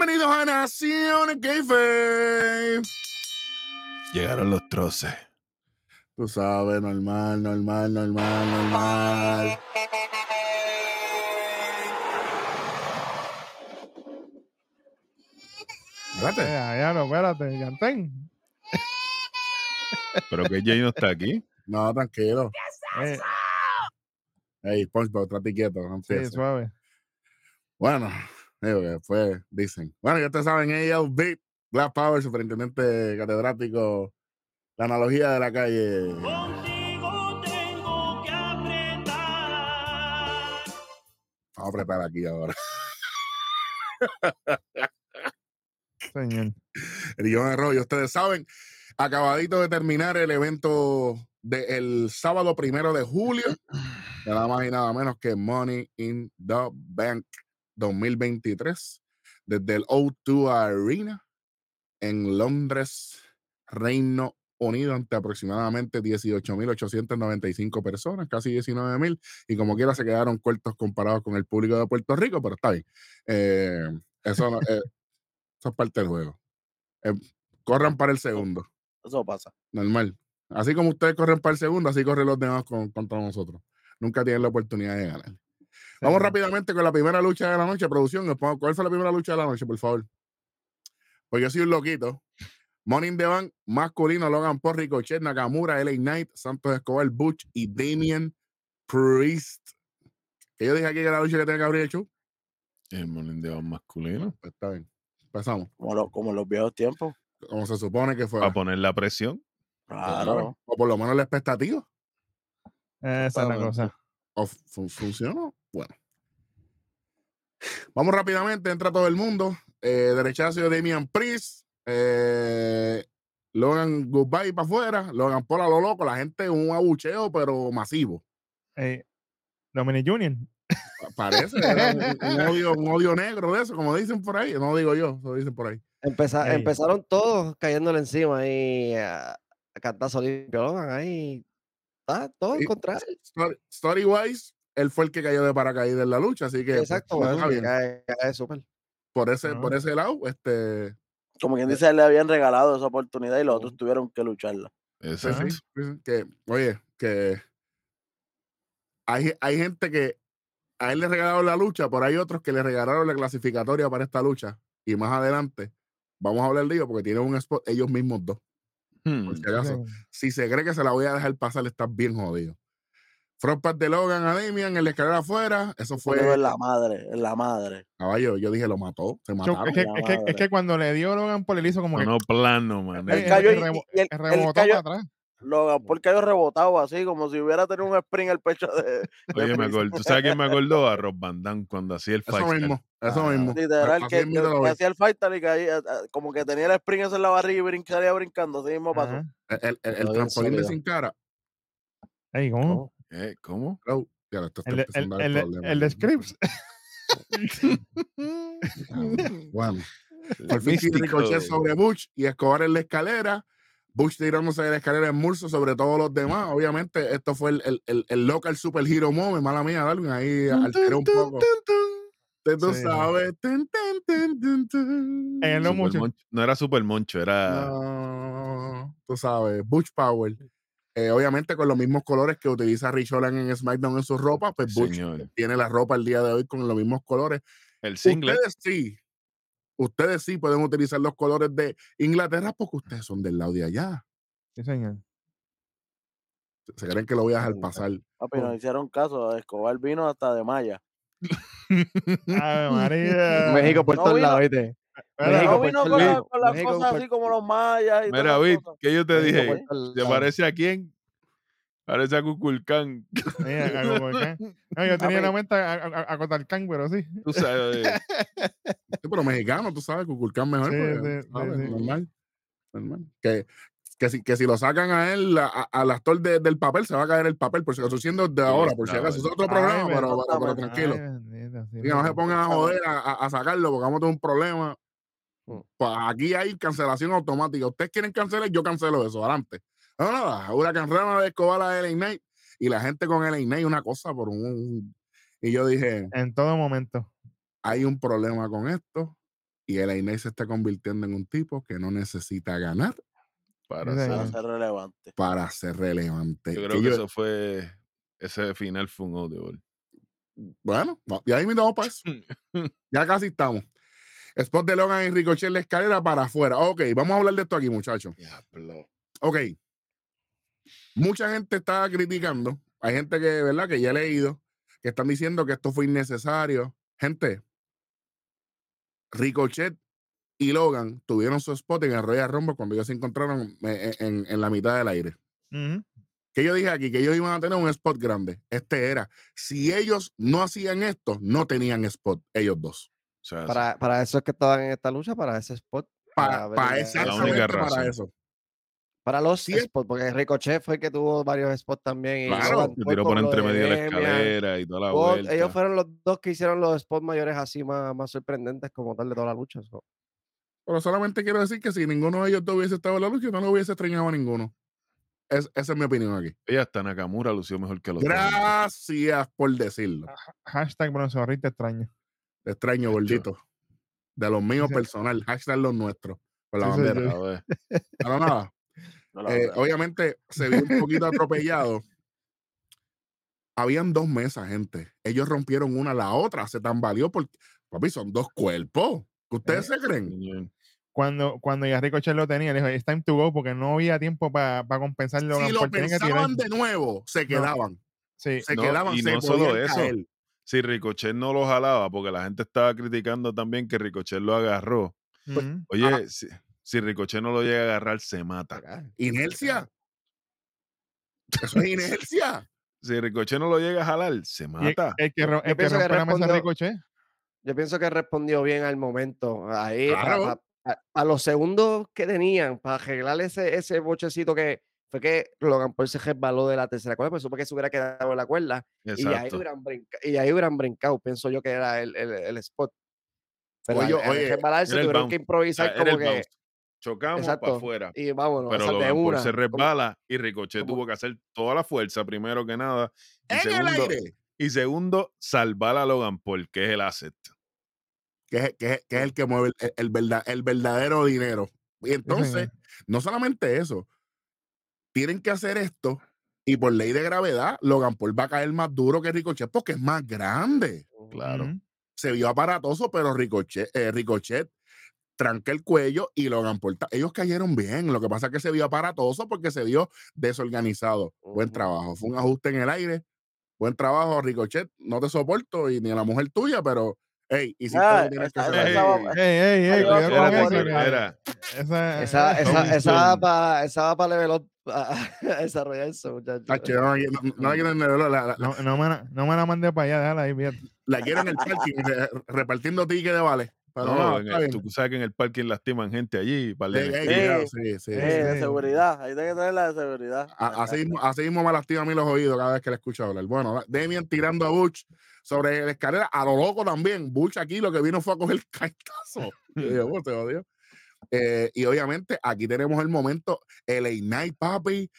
Bienvenidos a Nación Keife. Llegaron los troces. Tú sabes, normal, normal, normal, normal. Espérate. Ya, ya no, espérate, Yantén. Pero que Jay no está aquí. No, tranquilo. Eh, Ey, SpongeBob, trate quieto. No sí, suave. Bueno, digo que fue, dicen. Bueno, ya ustedes saben, AL Beat, Black Power, superintendente catedrático, la analogía de la calle. Contigo tengo que apretar. Vamos a apretar aquí ahora. Señor. Rillón Arroyo, ustedes saben, acabadito de terminar el evento del sábado primero de julio, de nada más y nada menos que Money in the Bank 2023, desde el O2 Arena en Londres, Reino Unido, ante aproximadamente 18.895 personas, casi 19.000, y como quiera se quedaron cortos comparados con el público de Puerto Rico, pero está bien. Eh, eso, no- eh, eso es parte del juego. Eh, corran para el segundo, Eso pasa. normal. Así como ustedes corren para el segundo, así corren los demás con- contra nosotros. Nunca tienen la oportunidad de ganar. Vamos rápidamente con la primera lucha de la noche. Producción, ¿cuál fue la primera lucha de la noche, por favor? Pues yo soy un loquito. Morning the Bank, masculino, Logan Paul, Ricochet, Nakamura, LA Knight, Santos Escobar, Butch y Damian Priest. Que yo dije aquí que era la lucha que tenía que abrir el show. El Morning de masculino. Pues está bien. Empezamos. Como, lo- como en los viejos tiempos. Como se supone que fue. Para poner la presión. Claro. O por lo menos la expectativa. Esa es la cosa. ¿O fun- funcionó? Bueno. Vamos rápidamente, entra todo el mundo. Eh, derechazo de Damian Priest. Eh, Logan Goodbye para afuera. Logan Paul a lo loco. La gente un abucheo, pero masivo. Eh, Dominic Junior. Pa- Parece. era un, un odio, un odio negro de eso, como dicen por ahí. No digo yo, lo dicen por ahí. Empeza-. Empezaron todos cayéndole encima ahí a, a cantazo limpio. Logan, ahí está todo en Y- contra de él. Story, story wise, él fue el que cayó de paracaídas en la lucha, así que pues, Exacto, pues, bueno, está bien. cae, cae súper. por ese, por Ah. ese lado, este, Como quien dice, le habían regalado esa oportunidad y los otros tuvieron que lucharla. Exacto. sí, sí, que, oye, que hay, hay gente que a él le regalaron la lucha, pero hay otros que le regalaron la clasificatoria para esta lucha. Y más adelante, vamos a hablar de ello porque tienen un spot ellos mismos dos. Hmm. Por si acaso. Si se cree que se la voy a dejar pasar, está bien jodido. Frontpath de Logan a Damian en la escalera afuera. Eso Fue fue. en la madre, en la madre. Caballo, yo dije, lo mató. Se mataron. es, que, la es, que, es que cuando le dio Logan Paul, le hizo como que No, plano, man. Él Él Eh, cayó el él, él rebotó cayó, para atrás. Logan Paul cayó rebotado así, como si hubiera tenido un sprint en el pecho de. de Oye, me acuerdo. ¿Tú sabes quién me acordó? A Rob Van Damme cuando hacía el Eso fight. mismo. Eso Ah, mismo. Literal, Así que, mismo que- lo que hacía el fight tal y caía, eh, como que tenía el sprint ese en la barriga y brincaría brincando, así mismo pasó. Ajá. El, el- el trampolín de sin cara. Ey, ¿cómo? ¿Eh? ¿Cómo? Bro, ya, esto está El, el, el, problemas el. Scripps. Bueno, por fin Ricochet sobre Bush y Escobar en la escalera. Bush tirándose de la escalera en Murso sobre todos los demás. Obviamente, esto fue el, el, el, el local superhero moment, mala mía, Darwin. Ahí alteré un poco. Tú Sí. sabes. Tun, tun, tun, tun, tun. En el no Super mucho. Moncho. No era Super Moncho, era. No, tú sabes, Butch Power. Eh, obviamente con los mismos colores que utiliza Rich Holland en SmackDown en su ropa, pues Butch Señor. tiene la ropa el día de hoy con los mismos colores. El single. Ustedes sí, ustedes sí pueden utilizar los colores de Inglaterra porque ustedes son del lado de allá. Sí, señor. Se creen que lo voy a dejar pasar. Papi, nos hicieron caso. Escobar vino hasta de Maya. Ave María. México por No todos lados, ¿viste? Mira, México No vino con, la- lados. con las México cosas así como los mayas y Mira. ¿qué yo te México dije? por todos ¿Se lados. parece a quién? Parece a mira, acá. No, yo tenía la mente a, a, a, a Cotalcán, pero sí. Tú sabes. Sí, pero mexicano, tú sabes, Cuculcán mejor. Sí, porque, sí, sí, ¿sabes? sí. Normal. normal. Que, que, si, que si lo sacan a él, a- a- al actor de- del papel, se va a caer el papel, por si acaso, siendo de ahora, por si acaso. Es otro programa, pero, pero- pero Ay, tranquilo. Ay, bendito, sí, Y que no se pongan a joder a, a- a sacarlo porque vamos a tener un problema. Mm. Pues aquí hay cancelación automática. Ustedes quieren cancelar, yo cancelo eso. Adelante. No, nada. Huracán Rana de Escobar a LA Knight. Y la gente con LA Knight, una cosa por un. Y yo dije, En todo momento. hay un problema con esto. y el Inay se está convirtiendo en un tipo que no necesita ganar Para ser relevante. para ser relevante. yo creo que yo- eso fue. Ese final fue un audible. Bueno, ya ahí vamos para eso. Ya casi estamos. Spot de Logan y Ricochet en la escalera para afuera. Ok, vamos a hablar de esto aquí, muchachos. Ok. Mucha gente está criticando. Hay gente que, ¿verdad? Que ya he leído, que están diciendo que esto fue innecesario. Gente, Ricochet y Logan tuvieron su spot en el Royal Rumble cuando ellos se encontraron eh, en, en- en la mitad del aire. Ujú. Que yo dije aquí que ellos iban a tener un spot grande. Este era. Si ellos no hacían esto, no tenían spot, ellos dos. Sea, Para, para eso es que estaban en esta lucha, para ese spot. Para, ver para la- exactamente única para razón. eso. Para los Sí spots, porque Ricochet fue el que tuvo varios spots también. y Claro, Logan se fue tiró con por lo entre de medio de la Demian. escalera y toda la Todos- vuelta. ellos fueron los dos que hicieron los spots mayores así más, más sorprendentes como tal de toda la lucha. so. Pero solamente quiero decir que si ninguno de ellos dos hubiese estado en la lucha, yo no lo hubiese extrañado a ninguno. Es- esa es mi opinión aquí. Y hasta Nakamura lució mejor que los dos. Gracias por decirlo. Hashtag bronceorrito extraño. Te extraño, gordito. De los míos personal, hashtag los nuestros. Por la soy bandera. A Pero nada, No la eh, obviamente se vio un poquito atropellado. Habían dos mesas, gente. Ellos rompieron una, la otra se tambaleó porque, papi, son dos cuerpos. ¿Qué ¿Ustedes se creen? Cuando, cuando ya Ricochet lo tenía, le dijo, it's time to go, porque no había tiempo para compensar Logan Si lo que pensaban de nuevo, se quedaban. Sí. Se No, quedaban, y se no solo eso. caer. Si Ricochet no lo jalaba, porque la gente estaba criticando también que Ricochet lo agarró. Oye, Ah. si, si Ricochet no lo llega a agarrar, se mata. Inercia. Eso es inercia. Si Ricochet no lo llega a jalar, se el, mata. el que, el respondió- Ricochet. Yo pienso que respondió bien al momento. Ahí, Claro. a, los segundos que tenían para arreglar ese, ese bochecito que fue que Logan Paul se resbaló de la tercera cuerda, pues supo que se hubiera quedado en la cuerda y ahí, hubieran brinca- y ahí hubieran brincado, pienso yo que era el, el, el spot. Pero Oye, al- al oye, resbalarse era el tuvieron bounce. que improvisar como el que. bounce. Chocamos para afuera. Y vámonos, Pero Logan Paul se resbala y Ricochet tuvo que hacer toda la fuerza, primero que nada. Y En el segundo, aire. y segundo, salvar a Logan Paul, que es el asset. Que es, que es- que es el que mueve el, el verda- el verdadero dinero. Y entonces, no solamente eso, tienen que hacer esto y por ley de gravedad, Logan Paul va a caer más duro que Ricochet porque es más grande. Claro. Se vio aparatoso, pero Ricochet, eh, Ricochet tranca el cuello y Logan Paul, ellos cayeron bien. Lo que pasa es que se vio aparatoso porque se vio desorganizado. Buen trabajo. Fue un ajuste en el aire. Buen trabajo, Ricochet. No te soporto y ni a la mujer tuya, pero hey, hiciste lo Ah, que tienes que esa- hacer. esa Ey, Ey, ey, ey, Esa, Esa, esa, va esa va para level up, a desarrollarse, muchachos. No, no- no la quiero en el- la, la- la- no, no, me la, no me la mandé para allá, déjala ahí, fíjate. la quiero en el parking re- repartiendo tickets de vale. No, no, en el- tú sabes que en el parking lastiman gente allí. Ey, ey, mentiras. cuidado, Sí. sí, sí. Eh, sí. de seguridad. Ahí tiene que tener la de seguridad. A- Así, mismo- así mismo me lastima a mí los oídos cada vez que le escucho hablar. Bueno, Demian tirando a Butch sobre la escalera, a lo loco también. Butch aquí lo que vino fue a coger caetazo. Y yo, "Oh, te odio". Eh, y obviamente aquí tenemos el momento, el Night Papi,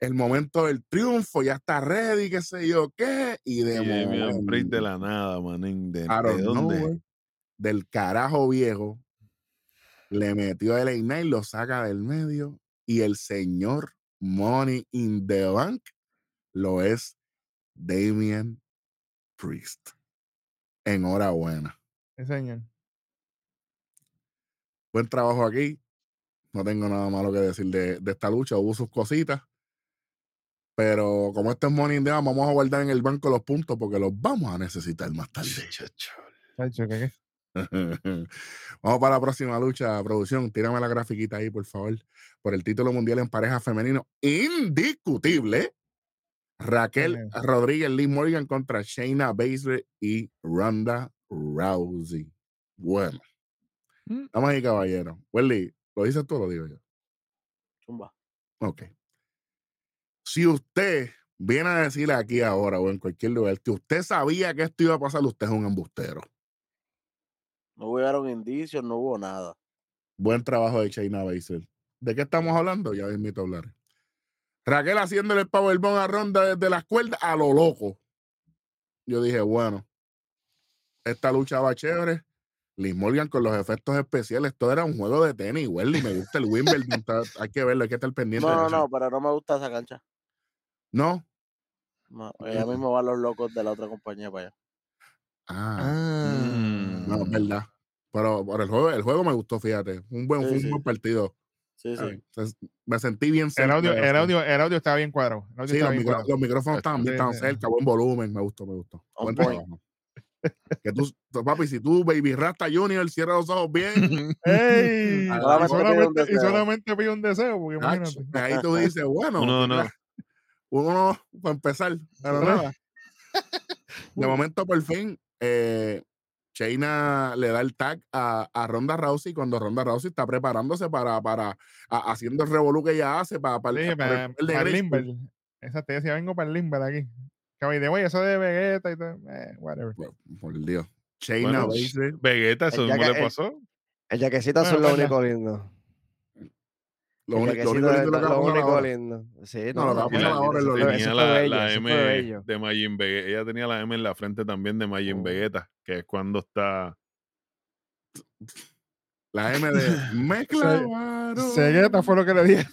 el momento del triunfo, ya está ready, qué sé yo qué. Y de la nada, manín. ¿De, de dónde? del carajo viejo, le metió el Night, lo saca del medio y el señor Money in the Bank lo es Damian Priest. Enhorabuena. Sí, señor. Buen trabajo aquí. No tengo nada malo que decir de, de esta lucha. Hubo sus cositas. Pero como esto es the Bank, vamos a guardar en el banco los puntos porque los vamos a necesitar más tarde. Vamos para la próxima lucha, producción. Tírame la grafiquita ahí, por favor. Por el título mundial en pareja femenino indiscutible. Raquel Ujú. Rodríguez Lee Morgan contra Shayna Baszler y Ronda Rousey. Bueno, Mm. vamos ahí, caballero. Welly, ¿lo dices tú o lo digo yo? Zumba. Ok. Si usted viene a decir aquí ahora o en cualquier lugar que usted sabía que esto iba a pasar, usted es un embustero. No hubieron indicios, no hubo nada. Buen trabajo de Shayna Baszler. ¿De qué estamos hablando? Ya invito a hablar. Raquel haciéndole el powerbomb a Ronda desde las cuerdas a lo loco. Yo dije, bueno, esta lucha va chévere. Liz Morgan con los efectos especiales. Todo era un juego de tenis, Welly. Me gusta el Wimbledon. está- hay que verlo, hay que estar pendiente. No, no, no, pero no me gusta esa cancha. No. No, ya mismo van los locos de la otra compañía para allá. Ah, Mm. no, es verdad. Pero por el juego, el juego me gustó, fíjate. Un buen, Sí, fue un sí. buen partido. Sí, sí. me sentí bien El cerca audio, el audio, el audio estaba bien cuadrado. El audio Sí, los, bien micro- cuadrado. los micrófonos estaban bien, Sí, estaban sí. cerca, buen volumen, me gustó, me gustó. Buen trabajo. Que tú, tú, papi, si tú, Baby Rasta Junior, cierra los ojos bien, ¡Ey! Y solamente y deseo. solamente pide un deseo, porque ach, imagínate. ahí tú dices, bueno, Uno ¿qué no. cla- uno no, para empezar, pero nada. De momento, por fin, eh, Shayna le da el tag a, a Ronda Rousey cuando Ronda Rousey está preparándose para, para a- haciendo el revolú que ella hace para, para, Sí, el- para para, el papel de para el Grace Limber. Exacto, decía, vengo para el Limber aquí. Que way, eso de Vegeta y todo, eh, whatever. Por, por Dios. Shayna Bueno, Vegeta, eso El mismo yaque- le el- pasó. El jaquecito Bueno, es lo único lindo. Lo, único- lo único es lindo lo, único lindo. Sí, No, no, lo que ahora es lo lindo. tenía la, bello, la M de Majin Vegeta. Ella tenía la M en la frente también de Majin Oh. Vegeta, que es cuando está. La M de me clavaron. Segueta fue lo que le dije.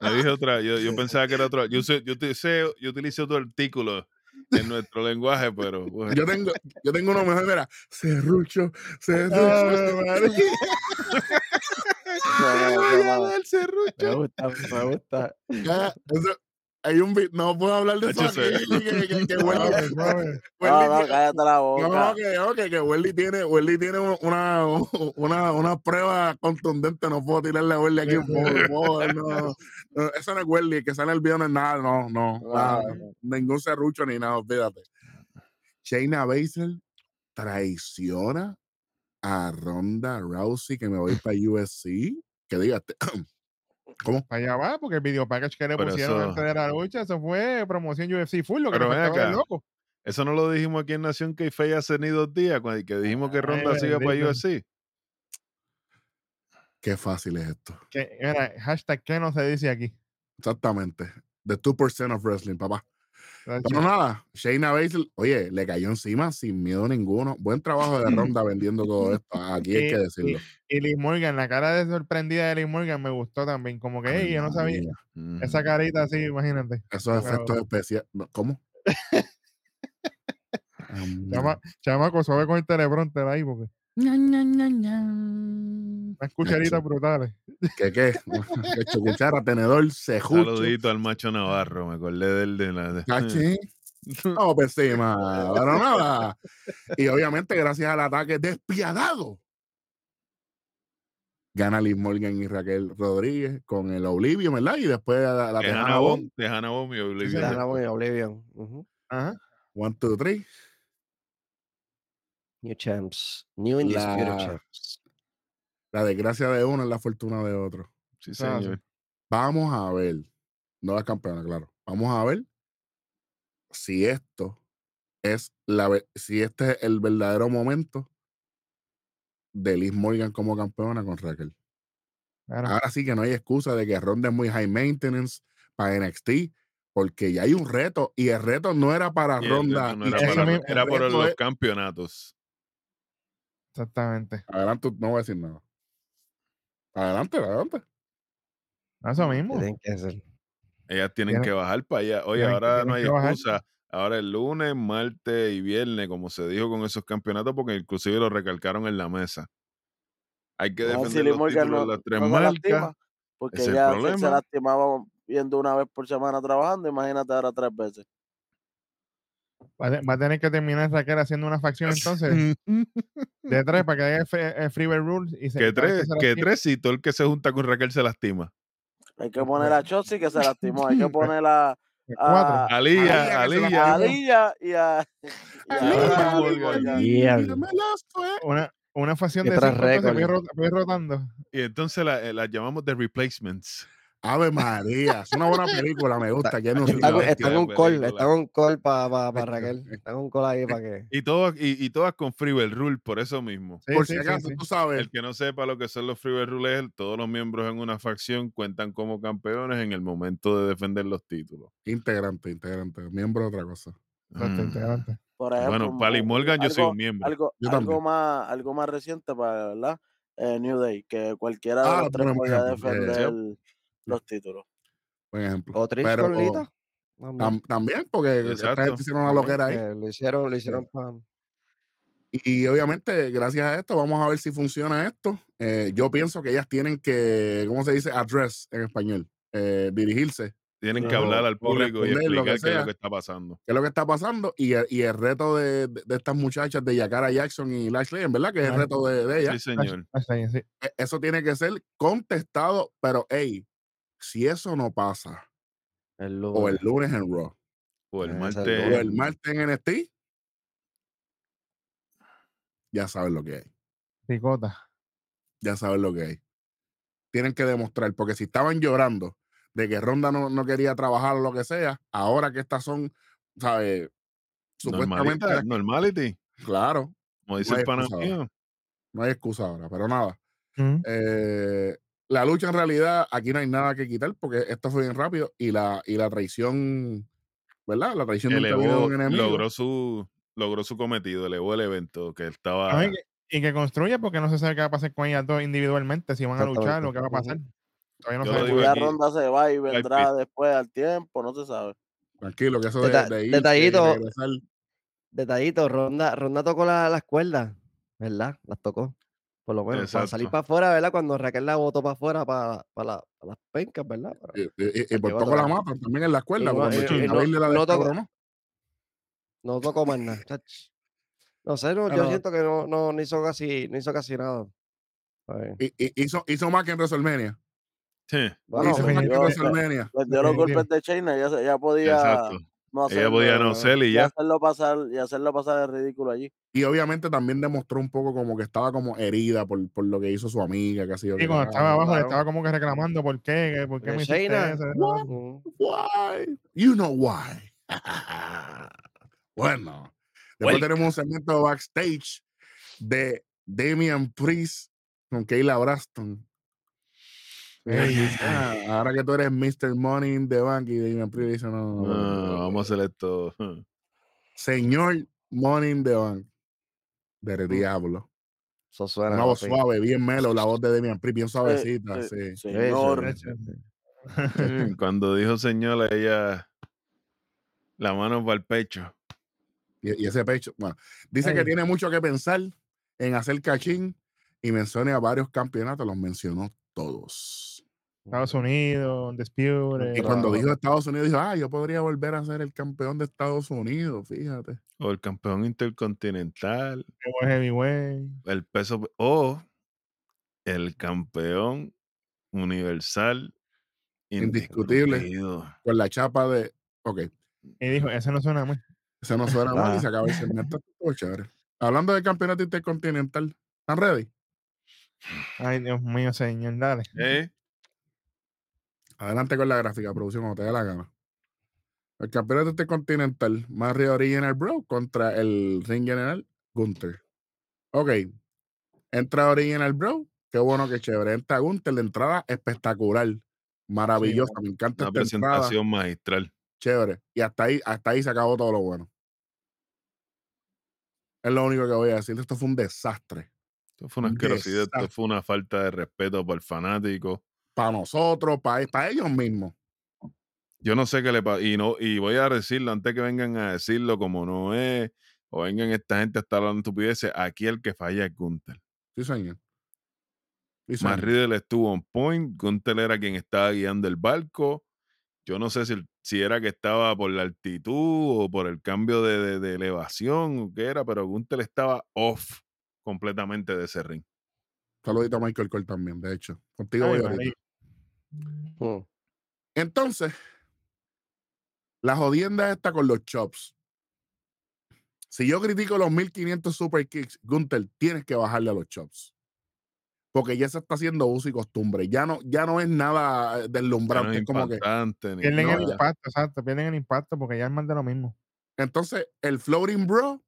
Me dije otra, yo, yo pensaba que era otra. Yo, sé- yo, utilicé, yo utilicé otro artículo en nuestro lenguaje, pero. bueno. Yo tengo, yo tengo uno mejor, mira, serrucho, serrucho. Ah, madre. No, no, no, no. el serrucho. Me gusta, me gusta. Ya, eso- hay un no puedo hablar de eso aquí, que, que, que Welly-. No, no, tiene- cállate la boca. no, que, Welly tiene, Welly tiene una, una, una prueba contundente, no puedo tirarle a Welly aquí, por favor, no, no, eso no es Welly, el que sale el video no es nada, no, no, nada, ningún serrucho ni nada, olvídate. Shayna Baszler traiciona a Ronda Rousey que me voy para USC, que diga, ¿cómo? Para allá va, porque el video package que le Pero pusieron eso- antes de la lucha, eso fue promoción UFC full, lo que Pero ven acá. loco. Eso no lo dijimos aquí en Nación que hace ni dos días, cuando que dijimos que Ronda Ay, siga para. UFC. Qué fácil es esto. Que, mira, hashtag que no se dice aquí. Exactamente. The 2% of wrestling, papá. Pero nada, Shayna Baszler, oye, le cayó encima sin miedo ninguno. Buen trabajo de Ronda vendiendo todo esto. Aquí hay que Y- decirlo. Y Liz Morgan, la cara de sorprendida de Liz Morgan me gustó también. Como que, Ay, "Ey, yo no sabía. María, Mm. Esa carita así, imagínate. Esos Pero- efectos especiales. ¿Cómo? Um, Chama, chamaco, suave con el teleprompter ahí, porque ña, ña, ña, unas cucharitas Nacho, brutales. ¿Qué qué? Hecho cuchara, tenedor, cejucho. Saludito al macho Navarro, me acordé del de la. de- Cachi. No, pues sí, ma, pero nada. Y obviamente, gracias al ataque despiadado, gana Liz Morgan y Raquel Rodríguez con el Oblivio, ¿verdad? Y después la, la de Tejana Hannah. Bond, de Hannah Bond y Oblivion. Está la muy Oblivion. Ujú. Ajá. One, two, three. New champs. New Undisputed La- champs. La desgracia de uno es la fortuna de otro. Sí, Ah, señor. Vamos a ver. No la campeona, claro. Vamos a ver si esto es la si este es el verdadero momento de Liz Morgan como campeona con Raquel. Claro. Ahora sí que no hay excusa de que Ronda es muy high maintenance para NXT, porque ya hay un reto y el reto no era para Ronda. no era, para- era por los campeonatos. Exactamente. Adelante, no voy a decir nada. Adelante, adelante. Eso ¿Qué mismo. tienen que hacer? Ellas tienen Tienen- que bajar para allá. Oye, que- ahora no hay bajar. excusa. Ahora el lunes, martes y viernes, como se dijo con esos campeonatos, porque inclusive lo recalcaron en la mesa. Hay que A ver si defender los Morgan títulos no, de las tres no marcas. lastima, porque ya se- lastimaba viendo una vez por semana trabajando, imagínate ahora tres veces. Va a, te- va a tener que terminar Raquel haciendo una facción entonces de tres para que haya eh, Freeway Rules y se que tres, que tres, si todo el que se junta con Raquel se lastima. Hay que poner a Chotzi que se lastimó, hay que poner a, a, Alía, Aliyah que se Aliyah. a lastimó. Aliyah y a, y las. Una, una facción de cinco, voy, rotando. Y entonces la- eh, las llamamos The Replacements. Ave María, es una buena película, me gusta. que no Está, con- está de un call, está en un call para pa, pa Esto, Raquel. esto. Está en un call ahí para que. Y todas, y, y todas con Freeway Rule, por eso mismo. Sí, Por sí, si sí, acaso, sí. tú sabes. El que no sepa lo que son los Freeway Rule es todos los miembros en una facción cuentan como campeones en el momento de defender los títulos. Integrante, integrante, miembro de otra cosa. Mm. integrante. Por ejemplo, Bueno, un- Morgan, yo soy un miembro. algo, Yo algo también. más, algo más reciente para, ¿verdad? Eh, New Day, que cualquiera de Ah, los tres podía ejemplo, eh, defender los títulos. Buen ejemplo. O Trish Pero con Lita. También, tam- también, porque esta gente hicieron una loquera ahí. que Lo hicieron, lo hicieron pa- Y, y obviamente, gracias a esto, vamos a ver si funciona esto. Eh, yo pienso que ellas tienen que, ¿cómo se dice? Address en español. Eh, dirigirse. Tienen que hablar al público y responder lo que explicar qué es lo que está pasando. qué es lo que está pasando y el, y el reto de, de- de estas muchachas de Yakara Jackson y Lashley, en verdad que es el reto de, de ellas. Sí, señor. E- Eso tiene que ser contestado, pero hey, si eso no pasa, el o el lunes. en Raw, O el Ese martes. o el en- martes en NXT, ya saben lo que hay, Picota. ya saben lo que hay. Tienen que demostrar, porque si estaban llorando de que Ronda no, no quería trabajar o lo que sea, ahora que estas son, ¿sabes? Supuestamente, normality, claro, como dice No el pana no hay excusa ahora, pero nada. Ujú. Eh, la lucha en realidad, aquí no hay nada que quitar porque esto fue bien rápido y la, y la traición, ¿verdad? La traición viene de Elevó, un enemigo. logró su, logró su cometido, elevó el evento que estaba. Y, que, y que construye porque no se sabe qué va a pasar con ellas dos individualmente, si van a luchar o Exactamente. qué va a pasar. Todavía no lo Ya aquí, Ronda se va y vendrá después al tiempo, no se sabe. Tranquilo, que eso de, Deta- de irse y detallito. regresar, Detallito, Ronda, Ronda tocó la- las cuerdas, ¿verdad? Las tocó. Por lo menos, para salir para afuera, ¿verdad? Cuando Raquel la botó para afuera para, para, la- para las pencas, ¿verdad? Para- y, y- y por poco la matan también en la escuela, no- y China no- no tocó- descabronó. No tocó más nada. chach. No sé, no, yo siento que no, no, no hizo casi, no hizo casi nada. Hizo, hizo más que en WrestleMania. Sí, Bueno, hizo más que en yo- WrestleMania. Les dio los golpes de China, ya, se- ya podía exacto. No Ella podía no hacerlo- ser y ya. hacerlo pasar y hacerlo pasar de ridículo allí. Y obviamente también demostró un poco como que estaba como herida por, por lo que hizo su amiga, que ha sido Y cuando estaba abajo le estaba como que reclamando por qué, por qué me hiciste eso. What? Why? You know why. bueno, después tenemos un segmento backstage de Damian Priest con Kayla Braston. "Ah, ahora que tú eres Mr. Money in the Bank y Damian Priest dice, no, no, no, no, vamos a hacer esto. señor Money in the Bank del diablo. Eso suena. Una voz suave, bien melo, la voz de Damian Priest, bien suavecita, Eh, eh, sí. Señor, Cuando dijo señora, ella la mano para el pecho. Y, y ese pecho, bueno, dice que tiene mucho que pensar en hacer cachín y menciona a varios campeonatos, los mencionó todos. Estados Unidos, Dispute. Y cuando dijo Estados Unidos, dijo, ah, yo podría volver a ser el campeón de Estados Unidos, fíjate. O el campeón intercontinental. Heavyweight. El peso. O el campeón universal. Indiscutible. Con la chapa de, ok, Y dijo, ese no suena muy. ese no suena mal y Ah. se acaba el segmento. Hablando del campeonato intercontinental, ¿están ready? Ay, Dios mío, señor, dale. ¿Eh? Adelante con la gráfica, producción, cuando te dé la gana. El campeonato intercontinental, Mario Original Bro contra el Ring General Gunther. Ok. Entra Original Bro. Qué bueno, qué chévere. Entra Gunther, la entrada espectacular. Maravillosa. Me encanta Una esta entrada. presentación magistral. Chévere. Y hasta ahí, hasta ahí se acabó todo lo bueno. Es lo único que voy a decir. Esto fue un desastre. Esto fue una Un asquerosidad, esto fue una falta de respeto para el fanático. Para nosotros, para, para ellos mismos. Yo no sé qué le pasa. Y, no, y voy a decirlo antes que vengan a decirlo como no es, o vengan esta gente a estar hablando estupideces. Aquí el que falla es Gunther. Sí, señor. Sí, señor. Riddle estuvo on point. Gunther era quien estaba guiando el barco. Yo no sé si, era que estaba por la altitud o por el cambio de, de- de elevación o qué era, pero Gunther estaba off completamente de ese ring. Saludito a Michael Cole también, de hecho. Contigo Ay, voy Mm, Entonces, la jodienda está con los chops. Si yo critico los 1500 super kicks, Gunther, tienes que bajarle a los chops. Porque ya se está haciendo uso y costumbre. Ya no, ya no es nada eh, Ya no deslumbrante. es como que. Pierden el impacto, exacto. Pierden el impacto porque ya es más de lo mismo. Entonces, el floating bro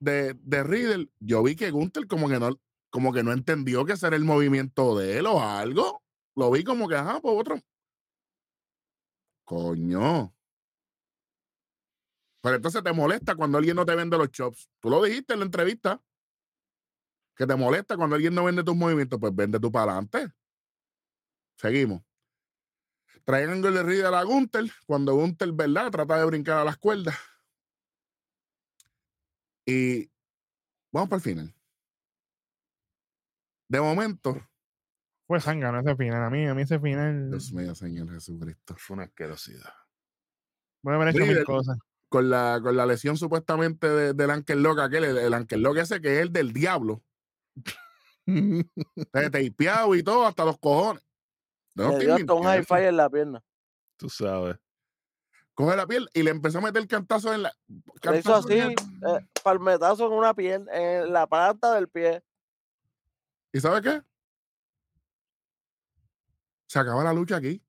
de, de Riddle, yo vi que Gunther como que no, como que no entendió que ese era el movimiento de él o algo. Lo vi como que, ajá, pues otro. Coño. Pero entonces te molesta cuando alguien no te vende los chops. Tú lo dijiste en la entrevista. Que te molesta cuando alguien no vende tus movimientos. Pues vende tú para adelante. Seguimos. Traigan el Reed a Gunter. Cuando Gunter, ¿verdad? Trata de brincar a las cuerdas. Y vamos para el final. De momento, Fue zángano ese final. A mí, a mí ese final. Dios mío, Señor Jesucristo. Fue una asquerosidad. Puede haber hecho mil cosas. Con la, con la lesión supuestamente de- del Ankel Lock, aquel, el, el Ankel Lock ese que es el del diablo. Te teipeado y todo, hasta los cojones. No Le dio hasta un mintiendo. hi-fi en la pierna. Tú sabes. Coge la piel y le empezó a meter cantazos en la. Le hizo así, en la- eh, palmetazo en una pierna, en la planta del pie. ¿Y sabe qué? Se acaba la lucha aquí.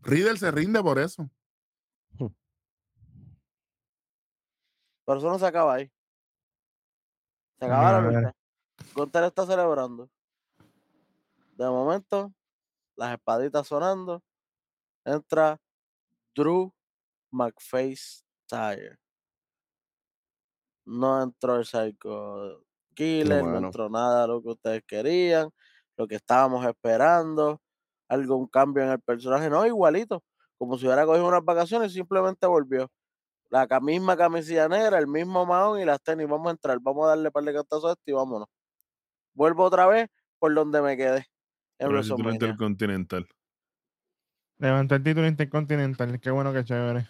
Riddle se rinde por eso. Pero eso no se acaba ahí. Se acaba la lucha. Gunter está celebrando. De momento, las espaditas sonando. Entra Drew McFace Tire. No entró el Psycho Killer, no entró nada de lo que ustedes querían, lo que estábamos esperando, algún cambio en el personaje, no, igualito, como si hubiera cogido unas vacaciones y simplemente volvió. La misma camisilla negra, el mismo mahón y las tenis, vamos a entrar, vamos a darle par de cantazos a esto y vámonos. Vuelvo otra vez por donde me quedé. En el título intercontinental. Levantó el título intercontinental. Qué bueno, qué chévere.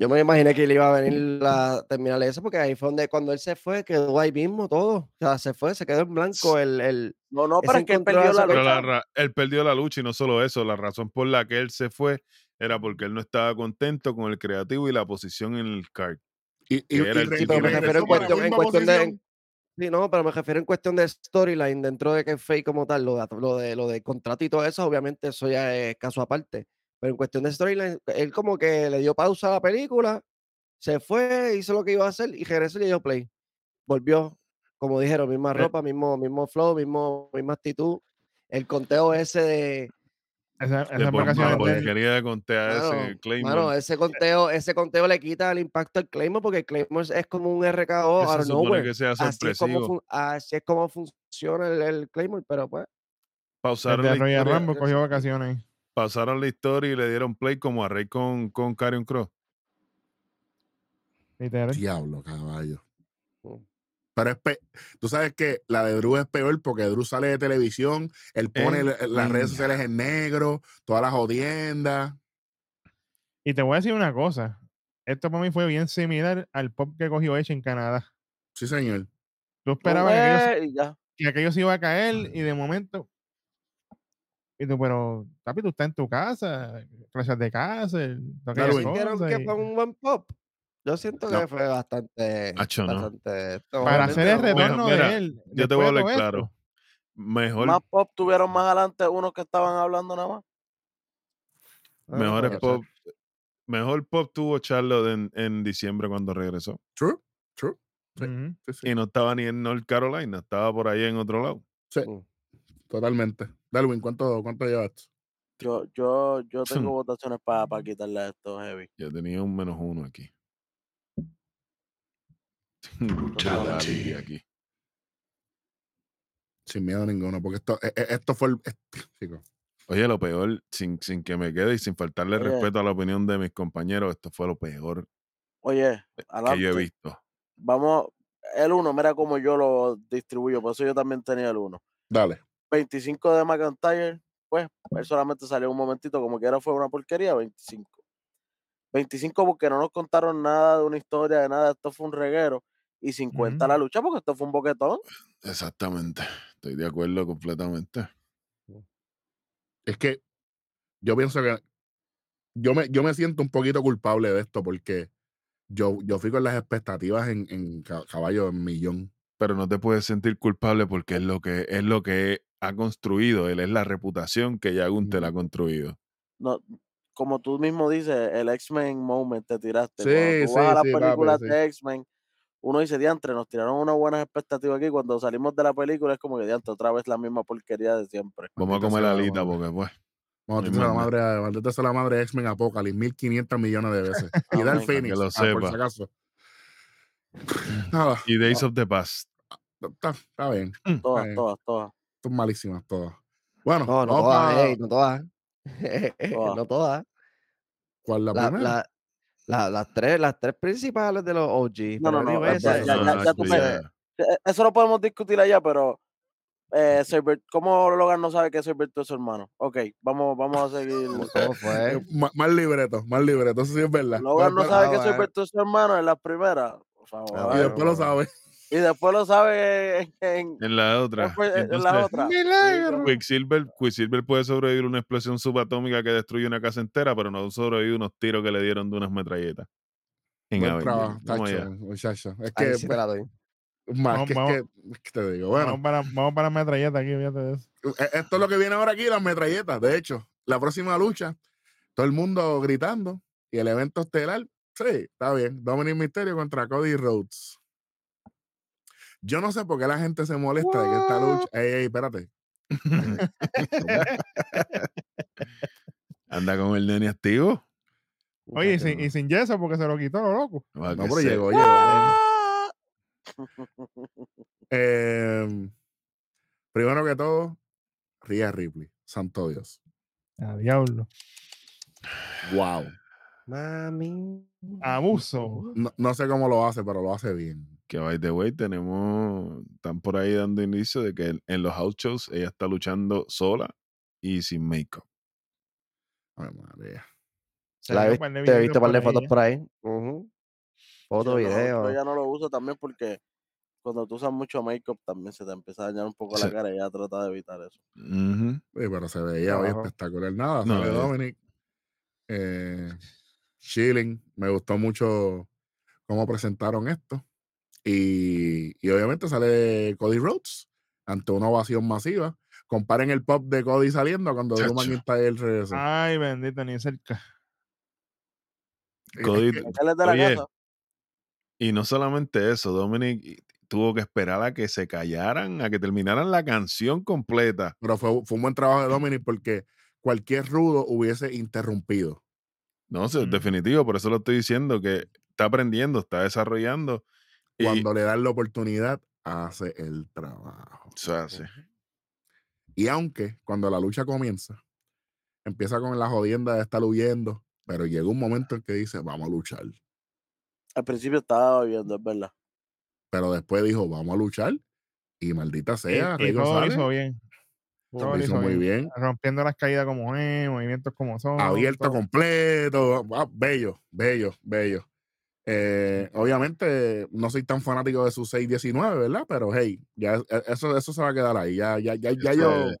Yo me imaginé que le iba a venir la terminal eso, porque ahí fue donde cuando él se fue, quedó ahí mismo todo. O sea, se fue, se quedó en blanco el, el No, no, pero es que él perdió esa la Pero lucha. la ra- él perdió la lucha y no solo eso, la razón por la que él se fue era porque él no estaba contento con el creativo y la posición en el card. Y, y, y me refiero en cuestión- en misma cuestión de-. Sí, no, pero me refiero en cuestión de storyline dentro de que fake como tal, lo de, lo de lo de contrato y todo eso, obviamente eso ya es caso aparte. Pero en cuestión de storyline, él como que le dio pausa a la película, se fue, hizo lo que iba a hacer y regresó y le dio play. Volvió, como dijeron, misma ropa, mismo, mismo flow, mismo, misma actitud. El conteo ese de. Esa- De por la de porquería de contea Mano, ese Claymore. mano, ese conteo, ese conteo le quita el impacto al Claymore porque el Claymore es- es como un RKO out of nowhere. Así es, como así es como funciona el, el Claymore, pero pues. Pausaron la, Royal Rumble cogió vacaciones. Pausaron la historia y le dieron play como a Rey con, con Karrion Cross. Literal. Diablo, caballo. Pero es pe- tú sabes que la de Drew es peor porque Drew sale de televisión, él pone las redes sociales en negro, todas las jodiendas. Y te voy a decir una cosa. Esto para mí fue bien similar al pop que cogió Edge en Canadá. Sí, señor. Tú esperabas aquello, que aquello se iba a caer y de momento. Y tú, pero, papi, tú estás en tu casa, clases de casa, cosas, que fue un buen pop. Yo siento No. que fue bastante. Acho, no. bastante esto, Para hacer el no- retorno mira, de él. Yo te voy a hablar claro. esto, Mejor, Más pop tuvieron más adelante unos que estaban hablando nada más. Mejores ser. pop. Mejor pop tuvo Charlotte en, en diciembre cuando regresó. True, true. Sí. ujú. Sí, sí. Y no estaba ni en North Carolina, estaba por ahí en otro lado. Sí, Mm. totalmente. Darwin, ¿cuánto, cuánto llevas? Yo, yo, yo tengo votaciones para quitarle a estos heavy. Yo tenía un menos uno aquí. Brutality aquí. Sin miedo ninguno, porque esto, e- e- esto fue el. chico, Oye, lo peor, sin, sin que me quede y sin faltarle Oye. respeto a la opinión de mis compañeros, esto fue lo peor Oye, que yo he visto. Vamos, el 1, mira cómo yo lo distribuyo, por eso yo también tenía el 1. Dale. 25 de McIntyre, pues, él solamente salió un momentito, como que era fue una porquería, 25. 25 porque no nos contaron nada de una historia, de nada, esto fue un reguero. Y 50 la lucha porque esto fue un boquetón. Exactamente. Estoy de acuerdo completamente. Es que yo pienso que yo me, yo me siento un poquito culpable de esto porque yo, yo fui con las expectativas en, en ca- caballo en millón. Pero no te puedes sentir culpable porque es lo que es lo que ha construido. Él es la reputación que ya Gunther ha construido. No, como tú mismo dices, el X-Men moment te tiraste. Sí, tú sí, vas a las sí, papi, películas sí. de X-Men, uno dice, diantre, nos tiraron unas buenas expectativas aquí. Cuando salimos de la película es como que, diantre, otra vez la misma porquería de siempre. Vamos a comer la la alita porque pues. Maldita la madre, maldita sea la madre de X-Men Apocalypse, 1500 millones de veces. Y da el Amén. que Phoenix, lo ah, por si acaso. Nada, Y Days of the Past. está, bien. Todas, todas, todas. Son malísimas todas. Bueno, No, todas, no todas. No todas. ¿Cuál la, La- primera? la- la- las, tres, las tres principales de los OG. No, no, no, digo, ya- esa- ya- ya- ya tú pues me- Eso lo podemos discutir allá, pero eh, Cyber- ¿cómo Logan no sabe que Cyberto es su hermano? Ok, vamos, vamos a seguir. ¿Cómo fue? Eh, Más libreto, más libreto, eso sí es verdad. Logan no Pero- sabe ah, que bueno. Cyberto es su hermano en la primera. Por favor. Y después lo sabe. Y después lo sabe en, en- En la otra. en Entonces, la otra. Milagro. Quicksilver, Quicksilver puede sobrevivir a una explosión subatómica que destruye una casa entera, pero no sobrevive a unos tiros que le dieron de unas metralletas. En Buen trabajo, tacho, muchacho. Es que, sí la doy. más Vamos, que, vamos. que, es que te digo, bueno, Vamos para, vamos para la metralleta aquí, fíjate de eso. e- esto es lo que viene ahora aquí, las metralletas. De hecho, la próxima lucha, todo el mundo gritando y el evento estelar, sí, está bien. Dominic Mysterio contra Cody Rhodes. Yo no sé por qué la gente se molesta de que esta lucha. Ey, ey, espérate. Anda con el nene activo. Oye, y sin, y sin yeso porque se lo quitó lo loco. No, que pero llegó, llegó. ¡Ah! Em, primero que todo, Rhea Ripley. Santo Dios. A diablo. Wow. Mami. Abuso. No, no sé cómo lo hace, pero lo hace bien. Que by the way, tenemos. Están por ahí dando inicio de que en- los house shows ella está luchando sola y sin make-up. Ay, María. La he un par de visto, he visto un par de fotos ¿eh? por ahí. Ujú. Fotos, Sí, no, videos. Yo ya no lo uso también porque cuando tú usas mucho make-up también se te empieza a dañar un poco Sí. la cara y ya trata de evitar eso. Sí, pero se veía hoy espectacular. Nada, No, sale eh. Dominic. Eh, chilling. Me gustó mucho cómo presentaron esto. Y, y obviamente sale Cody Rhodes ante una ovación masiva. Comparen el pop de Cody saliendo cuando Drew. McIntyre regresó. Ay, bendito, ni cerca. Cody- Oye. Y no solamente eso, Dominic tuvo que esperar a que se callaran, a que terminaran la canción completa. pero fue, fue un buen trabajo de Dominic porque cualquier rudo hubiese interrumpido. No sé, Mm. definitivo, por eso lo estoy diciendo, que está aprendiendo, está desarrollando. Y, Cuando le dan la oportunidad, hace el trabajo. o sea, sí. Y aunque cuando la lucha comienza, empieza con la jodienda de estar huyendo, pero llega un momento en que dice, vamos a luchar. Al principio estaba viendo, es verdad. Pero después dijo, vamos a luchar. Y maldita Y, sea, y Rey todo hizo bien. Todo hizo hizo muy bien. bien. Rompiendo las caídas como es, movimientos como son. Abierto todo. completo. ah, bello, bello, bello. Eh, obviamente no soy tan fanático de su 619, ¿verdad? Pero hey, ya e- eso, eso se va a quedar ahí. Ya, ya, ya, ya Ese, yo. ese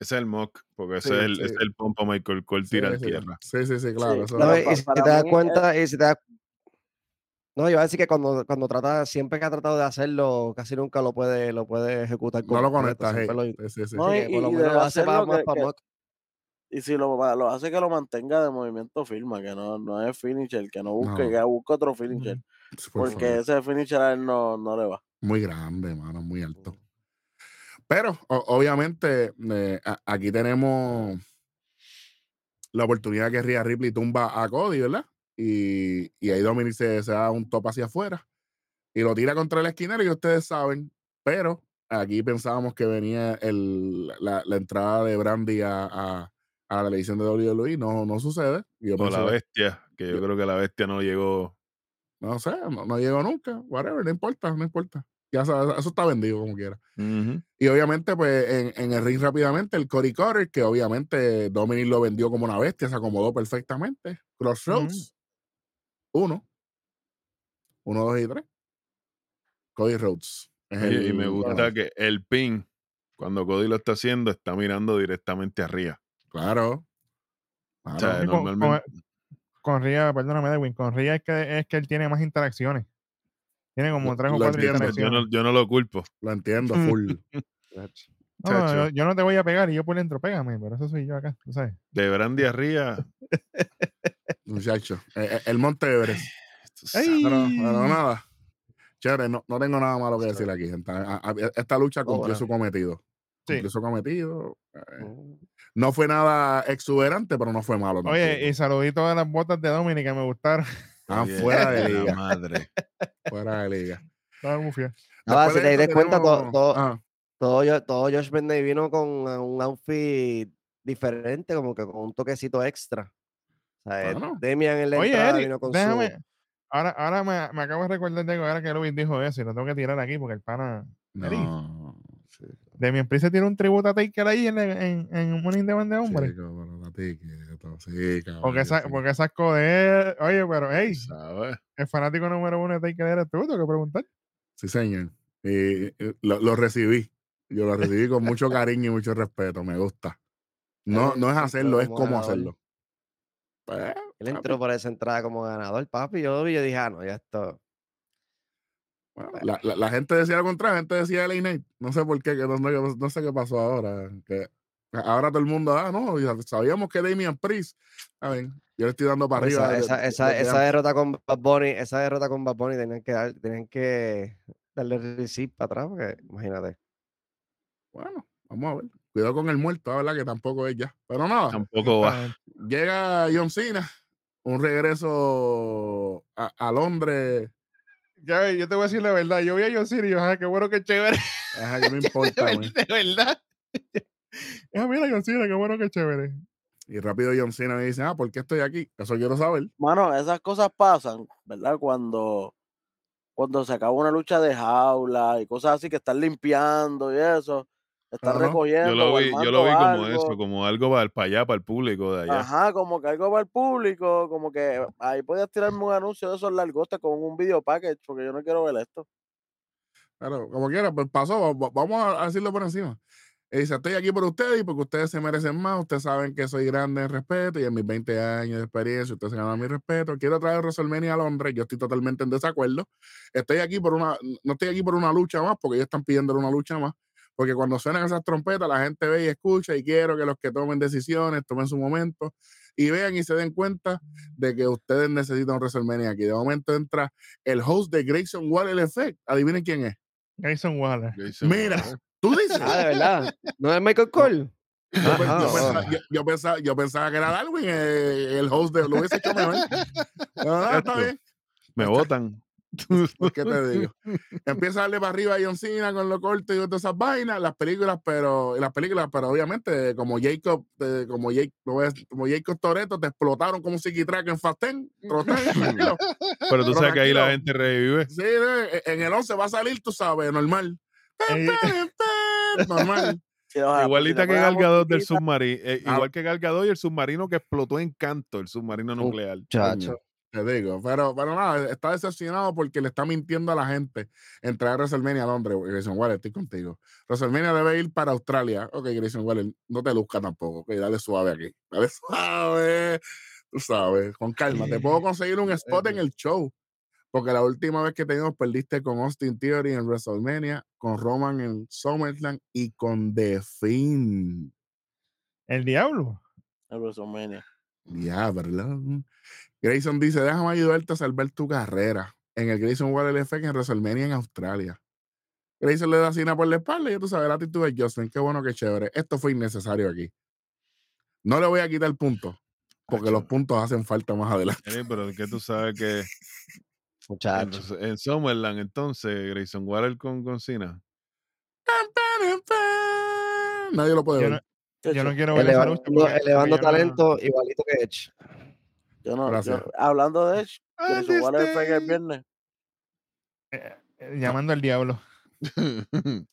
es el mock, porque ese Sí, es el, sí. es el pompo Michael Cole tira sí, tierra. sí, sí, sí, claro. Sí, eso- No, Pero y si para te das cuenta, y si te das... No, yo iba a decir que cuando, cuando trata, siempre que ha tratado de hacerlo, casi nunca lo puede, lo puede ejecutar no lo conectas. hey. lo- Sí, sí, sí. No, sí, y- que por lo y lo hace más, más que- pa' que- mock. Y si lo, lo hace que lo mantenga de movimiento firma, que no, no es finisher, que no busque, No. que busque otro finisher. Por porque favor. ese finisher a él no, no le va. Muy grande, mano, muy alto. Pero o- obviamente eh, a- aquí tenemos la oportunidad que Rhea Ripley tumba a Cody, ¿verdad? Y, y ahí Dominic se, se da un top hacia afuera y lo tira contra el esquinero y ustedes saben, pero aquí pensábamos que venía el, la, la entrada de Brandy a, a- a la televisión de WWE, no, no sucede. Y yo O la bestia, que yo yo- creo que la bestia no llegó. no sé, no, no llegó nunca, whatever, no importa, no importa. Ya eso está vendido como quiera. Y obviamente, pues en, en el ring rápidamente, el Cory Cutter, que obviamente Dominic lo vendió como una bestia, se acomodó perfectamente. Crossroads, uno. Uno, dos y tres. Cody Rhodes. es y me gusta que el pin, cuando Cody lo está haciendo, está mirando directamente arriba. Claro. O sea, claro. Sí, con- con- Ria, perdóname, Edwin, con Ria es que, es que él tiene más interacciones. Tiene como tres o cuatro entiendo, Yo interacciones. no, yo no lo culpo. Lo entiendo, full. No, yo, yo no te voy a pegar y yo por dentro, pégame, pero eso soy yo acá, tú sabes. De Brandy arriba. Muchacho. Eh, eh, el Monte Everest. Pero, pero nada. Chévere, no, no tengo nada malo que decir aquí, gente. A- a- Esta lucha cumplió su cometido. Cumplió su cometido. eh, Mm. No fue nada exuberante, pero no fue malo. Oye, y saludito a las botas de Dominic que me gustaron. Oye, fuera de la liga. madre. Fuera de liga. Estaban muy fiel. Ahora, Después si te das cuenta, todo, tenemos- todo, ah, todo, yo- todo Josh Benday vino con uh, un outfit diferente, como que con un toquecito extra. O sea, eh, Bueno. Demian en la Oye, entrada Eric, vino con déjame. su... Ahora, ahora me, me acabo de recordar de algo ahora que Luis dijo eso y lo tengo que tirar aquí porque el pana. No. Sí, Demian Priest tiene un tributo a Taker ahí en, en, en un Morning de Band de hombre. sí, caballo, porque, esa, sí. porque esas coder. Oye, pero hey, ¿Sabes? el fanático número uno de Taker eres tú, tengo que preguntar. Sí, señor. Y, y lo, lo recibí. Yo lo recibí con mucho cariño y mucho respeto. Me gusta. No, no es hacerlo, es como cómo hacerlo. Pues, Él papi, entró por esa entrada como ganador, papi. Yo lo vi y yo dije, ah, no, ya esto. Bueno, la, la- la gente decía lo contrario, la gente decía LA Knight. No sé por qué, que no, no- no sé qué pasó ahora. Que ahora todo el mundo, ah, no, sabíamos que Damian Priest. A ver, yo le estoy dando para Esa, arriba. de- esa, de- esa, derrota con Bad Bunny, esa derrota con Bad Bunny tenían que, dar, tenían que darle receipt para atrás, porque imagínate. Bueno, vamos a ver. Cuidado con el muerto, la verdad que tampoco es ya. Pero nada, Tampoco va. Llega John Cena, un regreso a, a Londres. Ya, ves, yo te voy a decir la verdad. Yo vi a John Cena y yo, ah, qué bueno que chévere. Ajá, que no importa, güey. de verdad. Ah, mira, John Cena, qué bueno que chévere. Y rápido John Cena me dice, ah, ¿por qué estoy aquí? Eso quiero saber. Mano, esas cosas pasan, ¿verdad? Cuando, cuando se acaba una lucha de jaula y cosas así que están limpiando y eso, están Ajá. recogiendo. Yo lo vi, yo armando lo vi como algo. eso, como algo para, para allá, para el público de allá. Ajá, como que algo para el público, como que ahí podías tirarme un anuncio de esos largotes con un video package, porque yo no quiero ver esto. Claro, como quiera, pues pasó, va- va- vamos a a decirlo por encima. Y dice, estoy aquí por ustedes y porque ustedes se merecen más, ustedes saben que soy grande en respeto y en mis 20 años de experiencia, ustedes se ganan mi respeto. Quiero traer WrestleMania a Londres, yo estoy totalmente en desacuerdo. Estoy aquí por una, no estoy aquí por una lucha más, porque ellos están pidiendo una lucha más. Porque cuando suenan esas trompetas, la gente ve y escucha y quiero que los que tomen decisiones tomen su momento y vean y se den cuenta de que ustedes necesitan un WrestleMania aquí. De momento entra el host de Grayson Waller Effect. Adivinen quién es. Grayson Waller. Mira, Waller. tú dices. Ah, de verdad. ¿No es Michael Cole? Yo, pe- Ajá, yo oh. pensaba, yo- yo pensaba- yo pensaba que era Darwin, eh, el host de lo hubiese hecho mejor. No, no, está bien. Me votan. ¿Qué te digo? Empieza a darle para arriba a John Cena con lo corto y todas esas vainas, las películas, pero, las películas, pero obviamente, como Jacob, eh, como, Jake, Jacob Toreto, te explotaron como psiquitrack en Fasten. Pero tú sabes que ahí la gente revive. Sí, eh, en el 11 va a salir, tú sabes, normal. Eh, Normal. Sí, ojalá, Igualita si que Galgador del submarino. Ah. igual que Galgador y el submarino que explotó en canto, el submarino nuclear. Chacho. Te digo, pero, pero nada, está decepcionado porque le está mintiendo a la gente en traer WrestleMania a Londres. Grayson Waller, estoy contigo. WrestleMania debe ir para Australia. Ok, Grayson Waller, no te luzcas tampoco. Ok, dale suave aquí. Dale suave. Tú sabes, con calma. Te puedo conseguir un spot en el show. Porque la última vez que teníamos perdiste con Austin Theory en WrestleMania, con Roman en SummerSlam y con The Fiend. el diablo. en WrestleMania. Diablo. Grayson dice, déjame ayudarte a salvar tu carrera. En el Grayson Waller Effect en WrestleMania en Australia. Grayson le da cina por la espalda y ya tú sabes la actitud de Justin. Qué bueno, qué chévere. Esto fue innecesario aquí. No le voy a quitar puntos, porque los puntos hacen falta más adelante. Eh, pero es que tú sabes que en, Muchacho. en Summerland, entonces, Grayson Waller con, con Cena. Nadie lo puede Yo ver. no, yo no quiero ver lucha. porque- elevando no- talento igualito que Edge. Yo no, yo- hablando de Edge, Waller fue el viernes. eh, eh, llamando al diablo.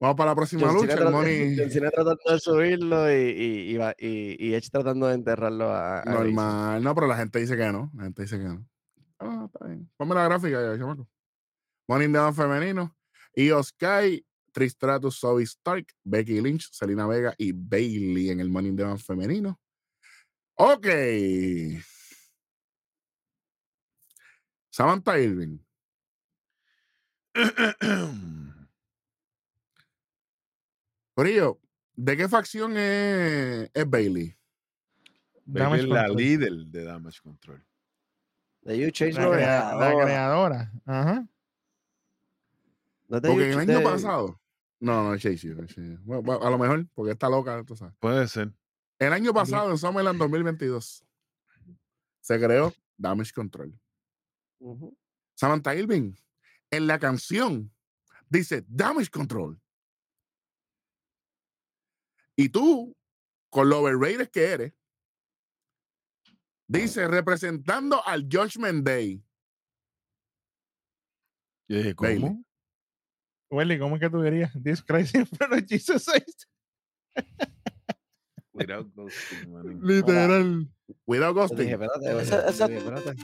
Vamos para la próxima John lucha. El Cena tratando de subirlo y, y, y, y- y Edge tratando de enterrarlo a, a normal. No, pero la gente dice que no. La gente dice que no. Ah, está bien. Ponme la gráfica ya, chamaco. Money Bank femenino. Io Sky, Tristratus, Zoe Stark, Becky Lynch, Selena Vega y Bailey en el Money in the Bank femenino. Ok. Samantha Irving. Corillo, ¿de qué facción es, es Bailey? Bailey es la Control. líder de Damage Control. De You Change La, crea- creadora. Ajá. No Porque el año pasado, No, no, Chase U. Bueno, a lo mejor, porque está loca, tú sabes. Puede ser. El año pasado, en Summerland 2022, se creó Damage Control. Samantha Irving, en la canción, dice Damage Control. Y tú, con lo overrated que eres, dice representando al Judgment Day. ¿cómo? Bailey. Welly, ¿cómo es que tú dirías? This crazy in front of Jesus Christ. Without ghosting, manín. Literal. Without ghosting. dije, espérate, espérate.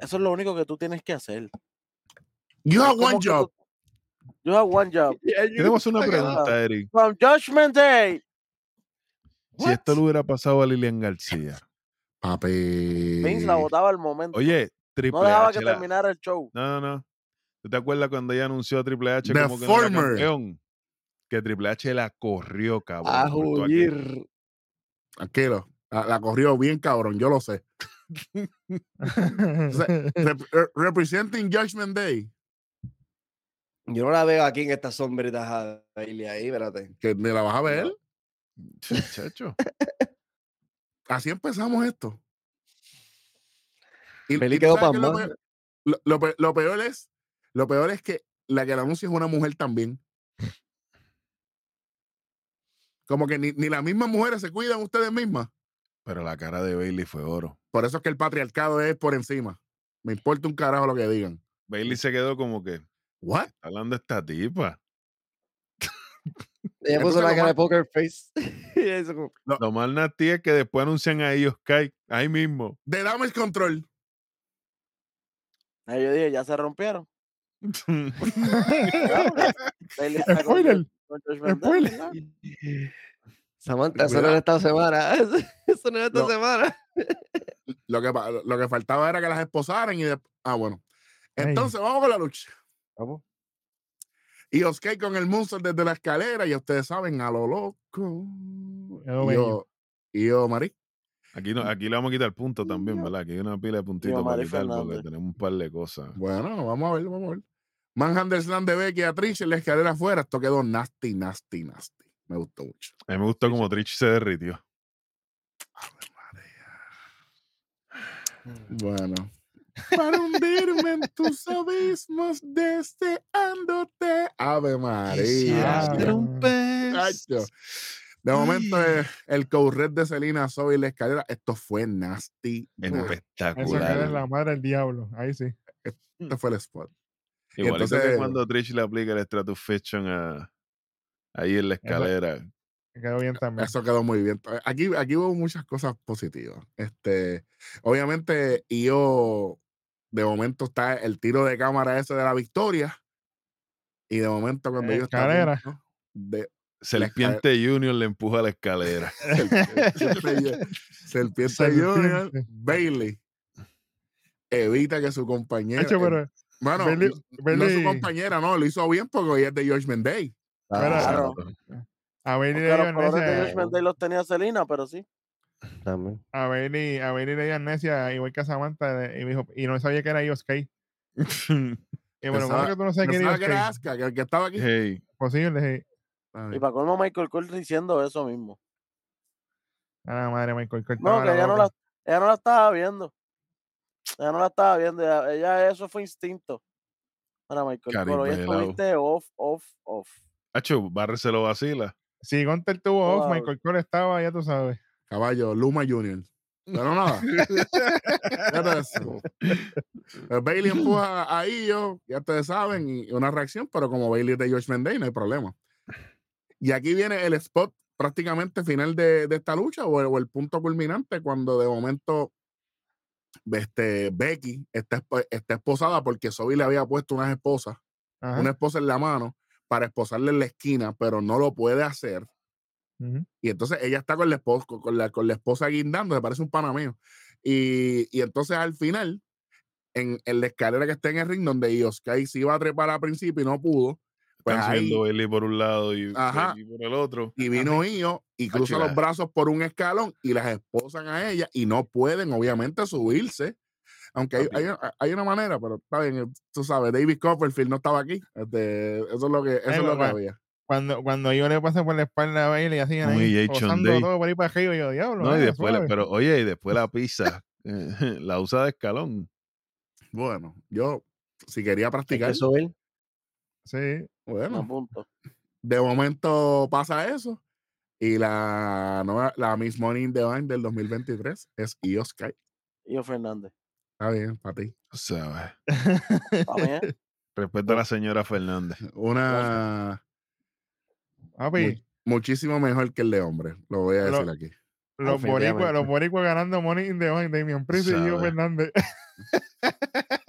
Eso es lo único que tú tienes que hacer. You have ¿Cómo one job. tú- You have one job. Tenemos una pregunta, Eric. From Judgment Day. Si esto le hubiera pasado a Lilian García. Papi. Vince la botaba al momento. Oye, Triple no dejaba H. que la- terminara el show. No, no, no. ¿Tú te acuerdas cuando ella anunció a Triple H The como que no era former. campeón? Que Triple H la corrió, cabrón. A huir. Tranquilo. La, la corrió bien, cabrón. Yo lo sé. Rep- re- representing Judgment Day. Yo no la veo aquí en estas sombritas a Bailey ahí, espérate. Que me la vas a ver. Chacho. Así empezamos esto. Y, quedó que lo, peor, lo- lo pe- lo peor es, lo peor es que la que la anuncia es una mujer también. Como que ni, ni las mismas mujeres se cuidan ustedes mismas. Pero la cara de Bailey fue oro. Por eso es que el patriarcado es por encima. Me importa un carajo lo que digan. Bailey se quedó como que, ¿What? "Está hablando esta tipa. Ella puso la lo cara de poker face. Y eso como, Lo más nasty es que después anuncian a ellos Sky ahí mismo. De dame el control. Ahí yo dije, ya se rompieron. Samantha, eso no era esta semana. Eso no era esta No. semana. Lo que, lo que faltaba era que las esposaran y después. Ah, bueno. Entonces, vamos con la lucha. Vamos. Y Oscar con el monstruo desde la escalera, y ustedes saben, a lo loco. Yo, y yo, Marí. Aquí, no, aquí le vamos a quitar puntos también, ¿verdad? Aquí hay una pila de puntitos para quitar porque tenemos un par de cosas. Bueno, vamos a ver, vamos a ver. Manhandle Slam de Becky a Trish en la escalera afuera. Esto quedó nasty, nasty, nasty. Me gustó mucho. A mí me gustó como Trish se derritió. Bueno. Para hundirme en tus abismos deseándote. Ave María. Chacho. De momento, eh, el co-red de Selena en la escalera. Esto fue nasty. nasty. Esa cara es Espectacular. la madre del diablo. Ahí sí. Este fue el spot. Igualito que entonces- cuando Trish le aplica el Stratufiction a ahí en la escalera. Quedó bien también. Eso quedó muy bien. Aquí, aquí hubo muchas cosas positivas. Este, obviamente, yo de momento está el tiro de cámara ese de la victoria. Y de momento, cuando yo estaba. Escalera. a punto De, Serpiente Junior le empuja a la escalera. Serpiente, Serpiente Junior. Bailey evita que su compañera. Eh, pero bueno, Bailey- no- no su compañera, no, lo hizo bien porque hoy es de Judgment Day. Claro. a Bailey le dio los tenía Selena, pero sí. También. A Bailey, a Bailey le dio amnesia igual que a Samantha. Y, me dijo, y no sabía que era Yosuke. Y bueno, ¿cómo que tú no sabes que era Pensaba que era? Asuka, que el que estaba aquí. hey, Posible. sí. Y para colmo Michael Cole diciendo eso mismo. A la madre, Michael Cole No, que ella no, la, ella no la estaba viendo. Ella no la estaba viendo. Ella, ella- eso fue instinto. Para Michael Cole. Hoy estuviste off, off, off. Hacho, Barre se lo vacila. Si Gunter tuvo off, Wow. Michael Cole estaba, ya tú sabes. Caballo, Luma Junior. Pero nada. Fíjate eso. Pues Bailey empuja a Io, ya ustedes saben, y una reacción, pero como Bailey es de George Day, no hay problema. Y aquí viene el spot prácticamente final de, de esta lucha o el, o el punto culminante cuando de momento este, Becky está, está esposada porque Zoe le había puesto unas esposas, Ajá. una esposa en la mano para esposarle en la esquina, pero no lo puede hacer. Y entonces ella está con la esposa, con la, con la esposa guindando, me parece un pana mío. Y, y entonces al final, en, en la escalera que está en el ring, donde Yoskai se iba a trepar al principio y no pudo, pues subiendo Bailey por un lado y Ajá. Por el otro. y vino Io y cruza los brazos por un escalón y las esposan a ella y no pueden obviamente subirse Aunque hay, hay, hay una manera, pero está bien, tú sabes, David Copperfield no estaba aquí. este, eso es lo que, eso es lo que había. Cuando, cuando yo le pasé por la espalda a Bailey, así Un ahí, Day. todo por ahí para arriba, y yo, diablo. No, y eh, después, la- suave". pero oye, y después la pizza, eh, la usa de escalón. Bueno, yo, si quería practicar, que subir. Sí. Bueno, punto. de momento pasa eso. Y la nueva, la Miss Money in the Bank del 2023 es Io Sky. Yo Fernández. Está bien, para ti. O sea, Pa' mí, ¿eh? respeto a la señora Fernández. Una Papi, mu- muchísimo mejor que el de hombre, lo voy a Lo- decir aquí. los boricuas, los boricuas ganando Money in the Bank, Damian Priest y Gio Sabe. Fernández.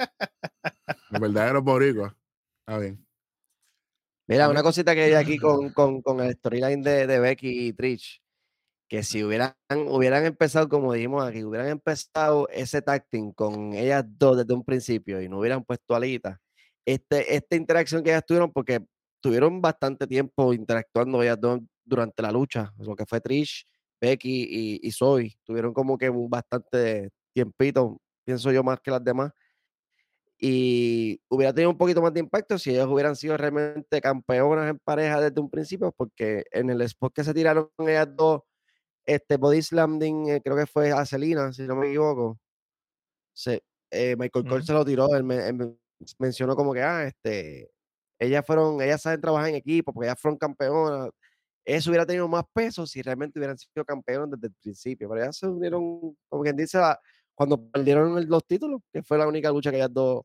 Los verdaderos boricuas. Está bien. Mira, una cosita que hay aquí con, con, con el storyline de, de Becky y Trish, que si hubieran, hubieran empezado, como dijimos aquí, hubieran empezado ese team con ellas dos desde un principio y no hubieran puesto alita, este, esta interacción que ellas tuvieron, porque tuvieron bastante tiempo interactuando ellas dos durante la lucha, lo que fue Trish, Becky y, y Zoe, tuvieron como que bastante tiempito, pienso yo más que las demás y hubiera tenido un poquito más de impacto si ellos hubieran sido realmente campeonas en pareja desde un principio, porque en el spot que se tiraron ellas dos, este body slamming, eh, creo que fue a Celina, si no me equivoco. Se, eh, Michael Cole Ujú. se lo tiró, él, me- él men- mencionó como que, ah, este, ellas fueron, ellas saben trabajar en equipo, porque ellas fueron campeonas. Eso hubiera tenido más peso si realmente hubieran sido campeonas desde el principio, pero ellas se unieron, como quien dice, a- cuando perdieron el- los títulos, que fue la única lucha que ellas dos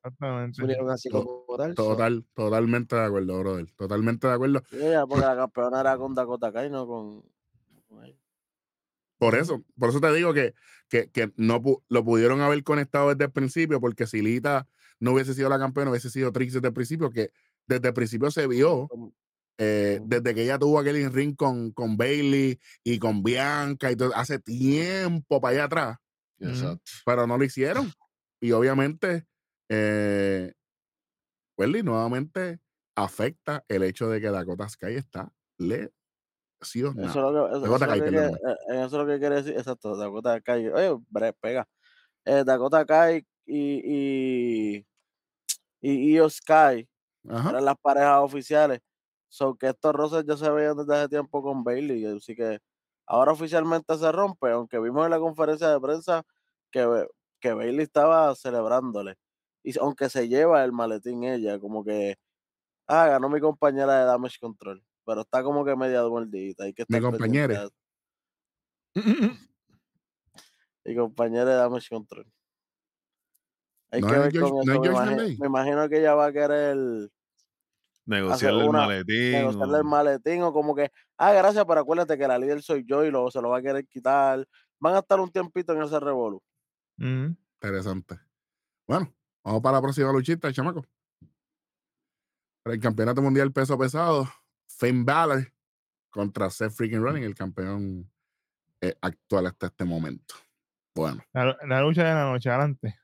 unieron así To- como tal. so, Total, totalmente de acuerdo, brother. Totalmente de acuerdo. Sí, porque la campeona era con Dakota Kai, no con. Por eso, por eso te digo que, que, que no pu- lo pudieron haber conectado desde el principio, porque si Lita no hubiese sido la campeona, hubiese sido Trix desde el principio, que desde el principio se vio, eh, desde que ella tuvo aquel in ring con, con Bailey y con Bianca y todo, hace tiempo para allá atrás. Exacto. pero no lo hicieron. Y obviamente, eh, Welly nuevamente afecta el hecho de que Dakota Sky está lesionada. Eso es lo que, eso, Dakota eso es Kai, que eh, eh, eso es lo que quiere decir. Exacto, Dakota Kai. Oye, bre, pega. Eh, Dakota Kai y, y, y Io Sky Ajá. eran las parejas oficiales. So que estos roces ya se veían desde hace tiempo con Bailey. Así que ahora oficialmente se rompe, aunque vimos en la conferencia de prensa que, que Bailey estaba celebrándole. Y aunque se lleva el maletín ella, como que, ah, ganó mi compañera de Damage Control. Pero está como que media mordidita. Hay que Mi estar pendiente compañera. Mi compañera de Damage Control. Hay No que ver con eso. es Me, George imagi- Landay. me imagino que ella va a querer Negociarle el maletín. negociarle el o- maletín o como que, ah, gracias, pero acuérdate que la líder soy yo y luego se lo va a querer quitar. Van a estar un tiempito en ese revolú. Interesante. Bueno, vamos para la próxima luchita, chamaco. Para el campeonato mundial peso pesado, Finn Balor contra Seth Freaking Running, el campeón eh, actual hasta este momento. Bueno, La, la lucha de la noche, adelante.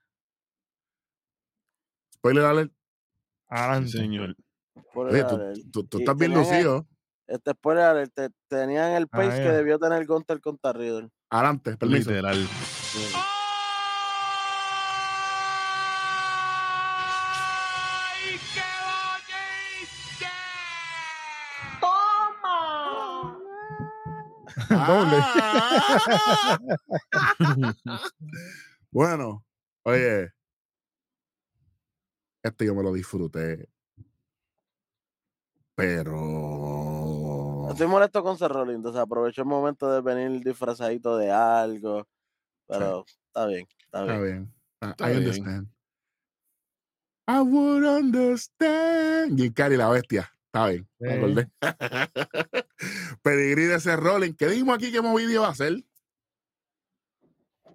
spoiler alert. Sí, Adelante. señor. Oye, tú, el- tú- tú estás bien tenían el- lucido. Este spoiler alert, te- tenían el pace Ah, que ya. debió tener Gunter contra Riddle. Adelante, permiso. Literal. ¡Ay, qué bonito! ¡Toma! Doble. Bueno, oye. Este yo me lo disfruté. Pero. Estoy molesto con Seth Rollins, o sea, aprovechó el momento de venir disfrazadito de algo. Pero está bien, está Está bien. bien. Ah, Está I bien. understand. I would understand. Jim Carrey, la bestia. Está bien. me acordé. Pedigrí de ese rolling. ¿Qué dijimos aquí que Movidio iba a hacer?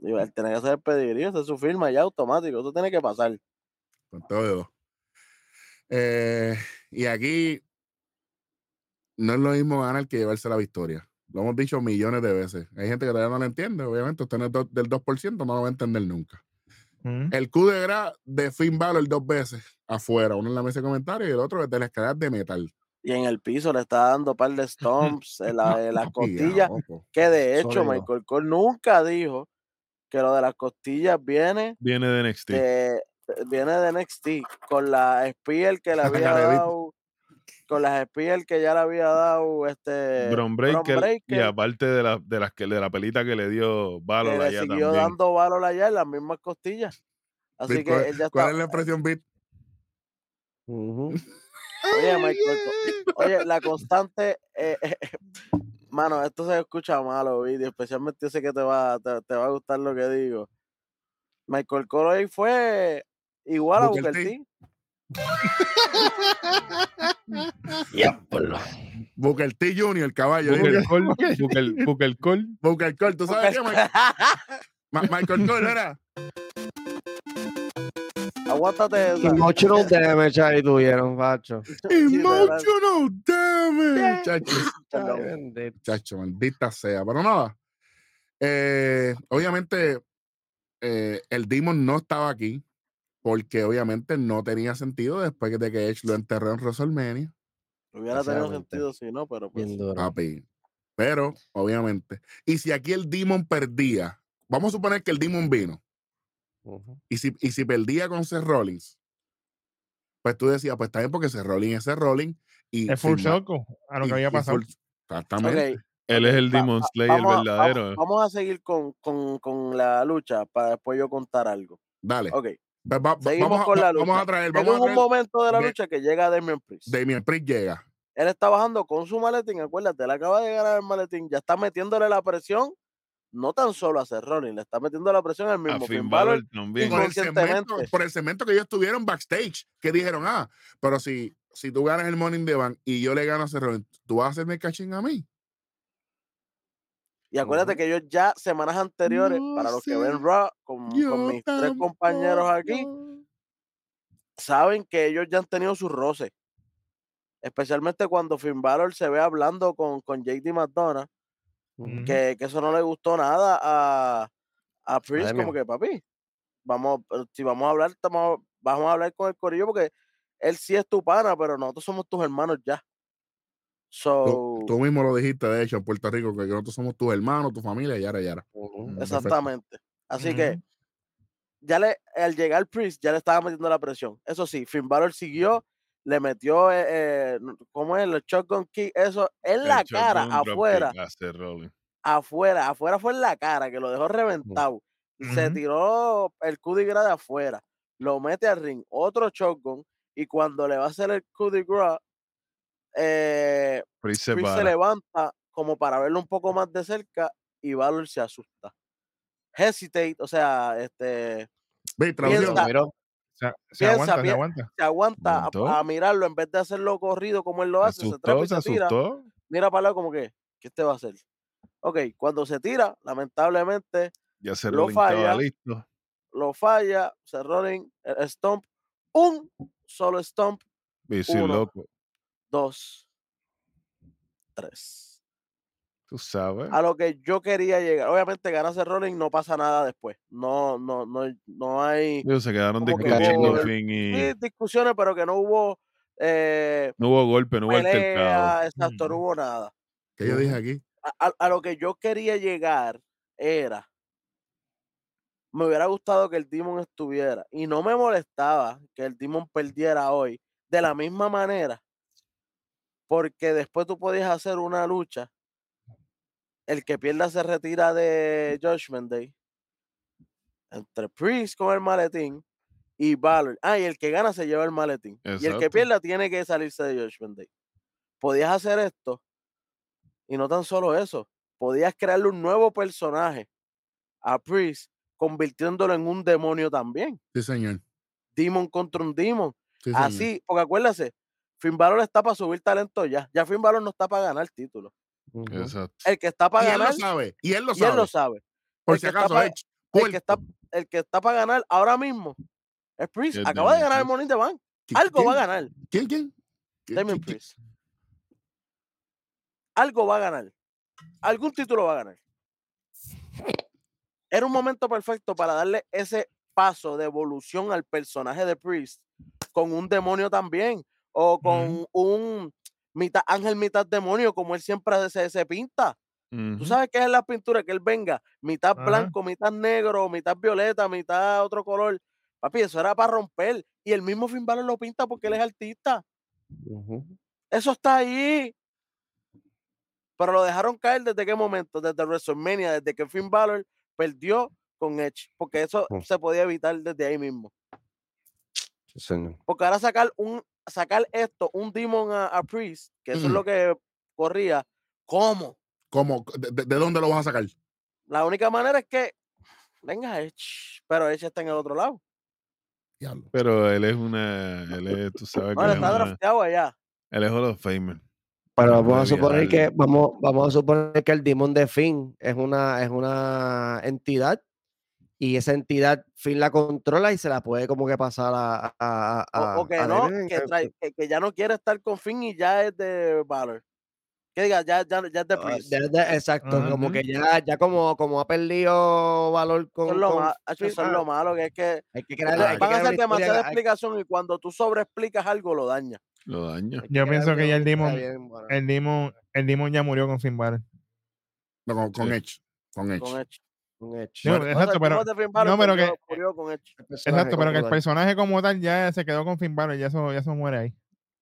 Digo, él tiene que hacer el pedigrí, esa es su firma ya automático, eso tiene que pasar. Con todo. Eh, y aquí no es lo mismo ganar que llevarse la victoria. Lo hemos dicho millones de veces. Hay gente que todavía no lo entiende. Obviamente, usted no es do- del 2%, no lo va a entender nunca. Ujú. El coup de gras de Finn Balor dos veces afuera, uno en la mesa de comentarios y el otro desde la escalera de metal. Y en el piso le está dando par de stomps en la, en las costillas, que de hecho Sólido. Michael Cole nunca dijo que lo de las costillas viene Viene de NXT. de, viene de NXT con la Spear que le había dado con las Spear que ya le había dado este Bron Breaker, y Breaker, aparte de la, de las que de la pelita que le dio Valor le allá siguió también. dando valor allá en las mismas costillas así Bit, que ¿cuál, él ya cuál está es la expresión, Bit? Ujú. Oye, Michael, oye, la constante, eh, eh, mano, esto se escucha malo, vídeo, especialmente yo sé que te va, te, te va a gustar lo que digo. Michael Cole fue igual a Booker Booker T. T. Booker T el caballo. Booker. Cole, Booker, Booker Cole. Booker Cole, ¿tú sabes qué? Michael, Ma- Michael Cole era. Aguántate esa. Emotional damage ahí tuvieron, Pacho. Emotional damage. Chacho, bendito. chacho, maldita sea. Pero nada. Eh, obviamente, eh, el Demon no estaba aquí. Porque obviamente no tenía sentido después de que Edge lo enterró en WrestleMania. Hubiera tenido sentido si no, pero pues. Papi. Pero, obviamente. Y si aquí el Demon perdía, vamos a suponer que el Demon vino. Y si, y si perdía con Seth Rollins, pues tú decías, pues está bien porque Seth Rollins es Seth Rollins. Y Es full shock a lo y- que había pasado. full- exactamente. Él es el Demon Slayer a- verdadero. Vamos, vamos a seguir con, con, con la lucha para después yo contar algo. Dale. Ok, va- va- seguimos vamos, a- con la va- vamos a traer, vamos a un momento de la lucha que llega Damian Priest. Damien Priest llega. Él está bajando con su maletín, acuérdate, él acaba de ganar el maletín, ya está metiéndole la presión, no tan solo a Seth Rollins, le está metiendo la presión al mismo Finn Finn Balor también. Por el, segmento, Inconscientemente. por el segmento que ellos tuvieron backstage, que dijeron, ah, pero si, si tú ganas el Morning Bank y yo le gano a Seth Rollins, ¿tú vas a hacerme cachín a mí? Y acuérdate que ellos ya semanas anteriores, No para los que ven Raw, con, Yo con mis tres compañeros aquí, saben que ellos ya han tenido sus roces. Especialmente cuando Finn Balor se ve hablando con, con JD McDonough, Ujú. que, que eso no le gustó nada a, a Damian. como que papi, vamos, si vamos a hablar, estamos- vamos a hablar con el corillo porque él sí es tu pana, pero nosotros somos tus hermanos ya. So, Tú, tú mismo lo dijiste, de hecho, en Puerto Rico, que nosotros somos tus hermanos, tu familia, y ahora, y ahora. Perfecto. exactamente. Así que ya le, al llegar Priest, ya le estaba metiendo la presión. Eso sí, Finn Balor siguió, le metió, eh, eh, ¿cómo es? El shotgun kick, eso en la cara, afuera, afuera, afuera fue en la cara, que lo dejó reventado. Se tiró el coup de afuera, lo mete al ring, otro shotgun, y cuando le va a hacer el grace, eh, se levanta como para verlo un poco más de cerca y Valor se asusta. Hesitate, o sea, este, Ve. Piensa- Miró. Se, se Piensa, aguanta, se aguanta. se aguanta a- mirarlo en vez de hacerlo corrido como él lo hace, se trepa y se tira, asustó. mira para lado como que, ¿qué este va a hacer? Ok, cuando se tira, lamentablemente Ya se Lo falla. listo. lo falla, se rolling, el stomp, un solo stomp, Y Uno. loco. Dos, tres. Tú sabes. A lo que yo quería llegar. Obviamente ganarse rolling no pasa nada después. No, no, no, no hay Ellos se quedaron que discutiendo hubo- Finn y sí, discusiones, pero que no hubo eh, no hubo golpe, no hubo altercado. exacto, no hubo nada. que yo dije aquí. a, a- a lo que yo quería llegar era, me hubiera gustado que el Demon estuviera y no me molestaba que el Demon perdiera hoy de la misma manera, porque después tú podías hacer una lucha, el que pierda se retira de Judgment Day, entre Priest con el maletín y Valor. Ah, y el que gana se lleva el maletín. Y el que pierda tiene que salirse de Judgment Day. Podías hacer esto y no tan solo eso, podías crearle un nuevo personaje a Priest, convirtiéndolo en un demonio también. Sí, señor. Demon contra un demon. Sí. Así, porque acuérdate, Finn Balor está para subir talento ya. Ya Finn Balor no está para ganar título. Ujú. Exacto. El que está Y para él lo ganar, sabe. Y él lo y sabe. él lo sabe. Por el si que está acaso, El que, está, puerco. el que está para ganar ahora mismo es Priest. Es Acaba de ganar el in the Bank. ¿Qui- Algo va a ganar. ¿Quién, quién? ¿Qui- Damien Priest. Algo va a ganar. Algún título va a ganar. Era un momento perfecto para darle ese paso de evolución al personaje de Priest con un demonio también o con un mitad ángel, mitad demonio, como él siempre se, se pinta. ¿Tú sabes qué es la pintura? Que él venga mitad blanco, mitad negro, mitad violeta, mitad otro color. Papi, eso era para romper. Y el mismo Finn Balor lo pinta porque él es artista. Eso está ahí. Pero lo dejaron caer desde qué momento? Desde WrestleMania, desde que Finn Balor perdió con Edge. Porque eso se podía evitar desde ahí mismo. Sí, señor. Porque ahora sacar un sacar esto, un Demon a, a Priest, que eso es lo que corría, ¿cómo? ¿Cómo? ¿De, de- de dónde lo vas a sacar? La única manera es que venga Edge, pero Edge está en el otro lado. Pero él es una. Él es, tú sabes que Bueno, él es, está drafteado allá. él es Hall of Famer. Pero vamos a suponer que vamos, vamos a suponer que el Demon de Finn es una, es una entidad y esa entidad Finn la controla y se la puede como que pasar a, a, O, a- o que a no, que, que- trae- que, que ya no quiere estar con Finn y ya es de Balor. Que diga, ya, ya, ya es de Ah, Priest. de- de- exacto, como que ya, ya como, como ha perdido valor con, es lo, con ma- hacho, Finn, eso es ah, lo malo, que es que hay que crear, le- hay que van a hacer demasiada hay- explicación y cuando tú sobreexplicas algo lo daña. Lo daña. Yo pienso que ya el Demon- bien. El Demon, el Demon ya murió con Finn Balor. No, con, con Sí. Edge. Con Edge. Con Edge. Un hecho. Digo, Bueno, O sea, exacto, pero, no, pero que- murió con Edge. El personaje exacto, pero que el como tal. personaje como tal ya se quedó con Finn Balor, ya eso, ya eso muere ahí.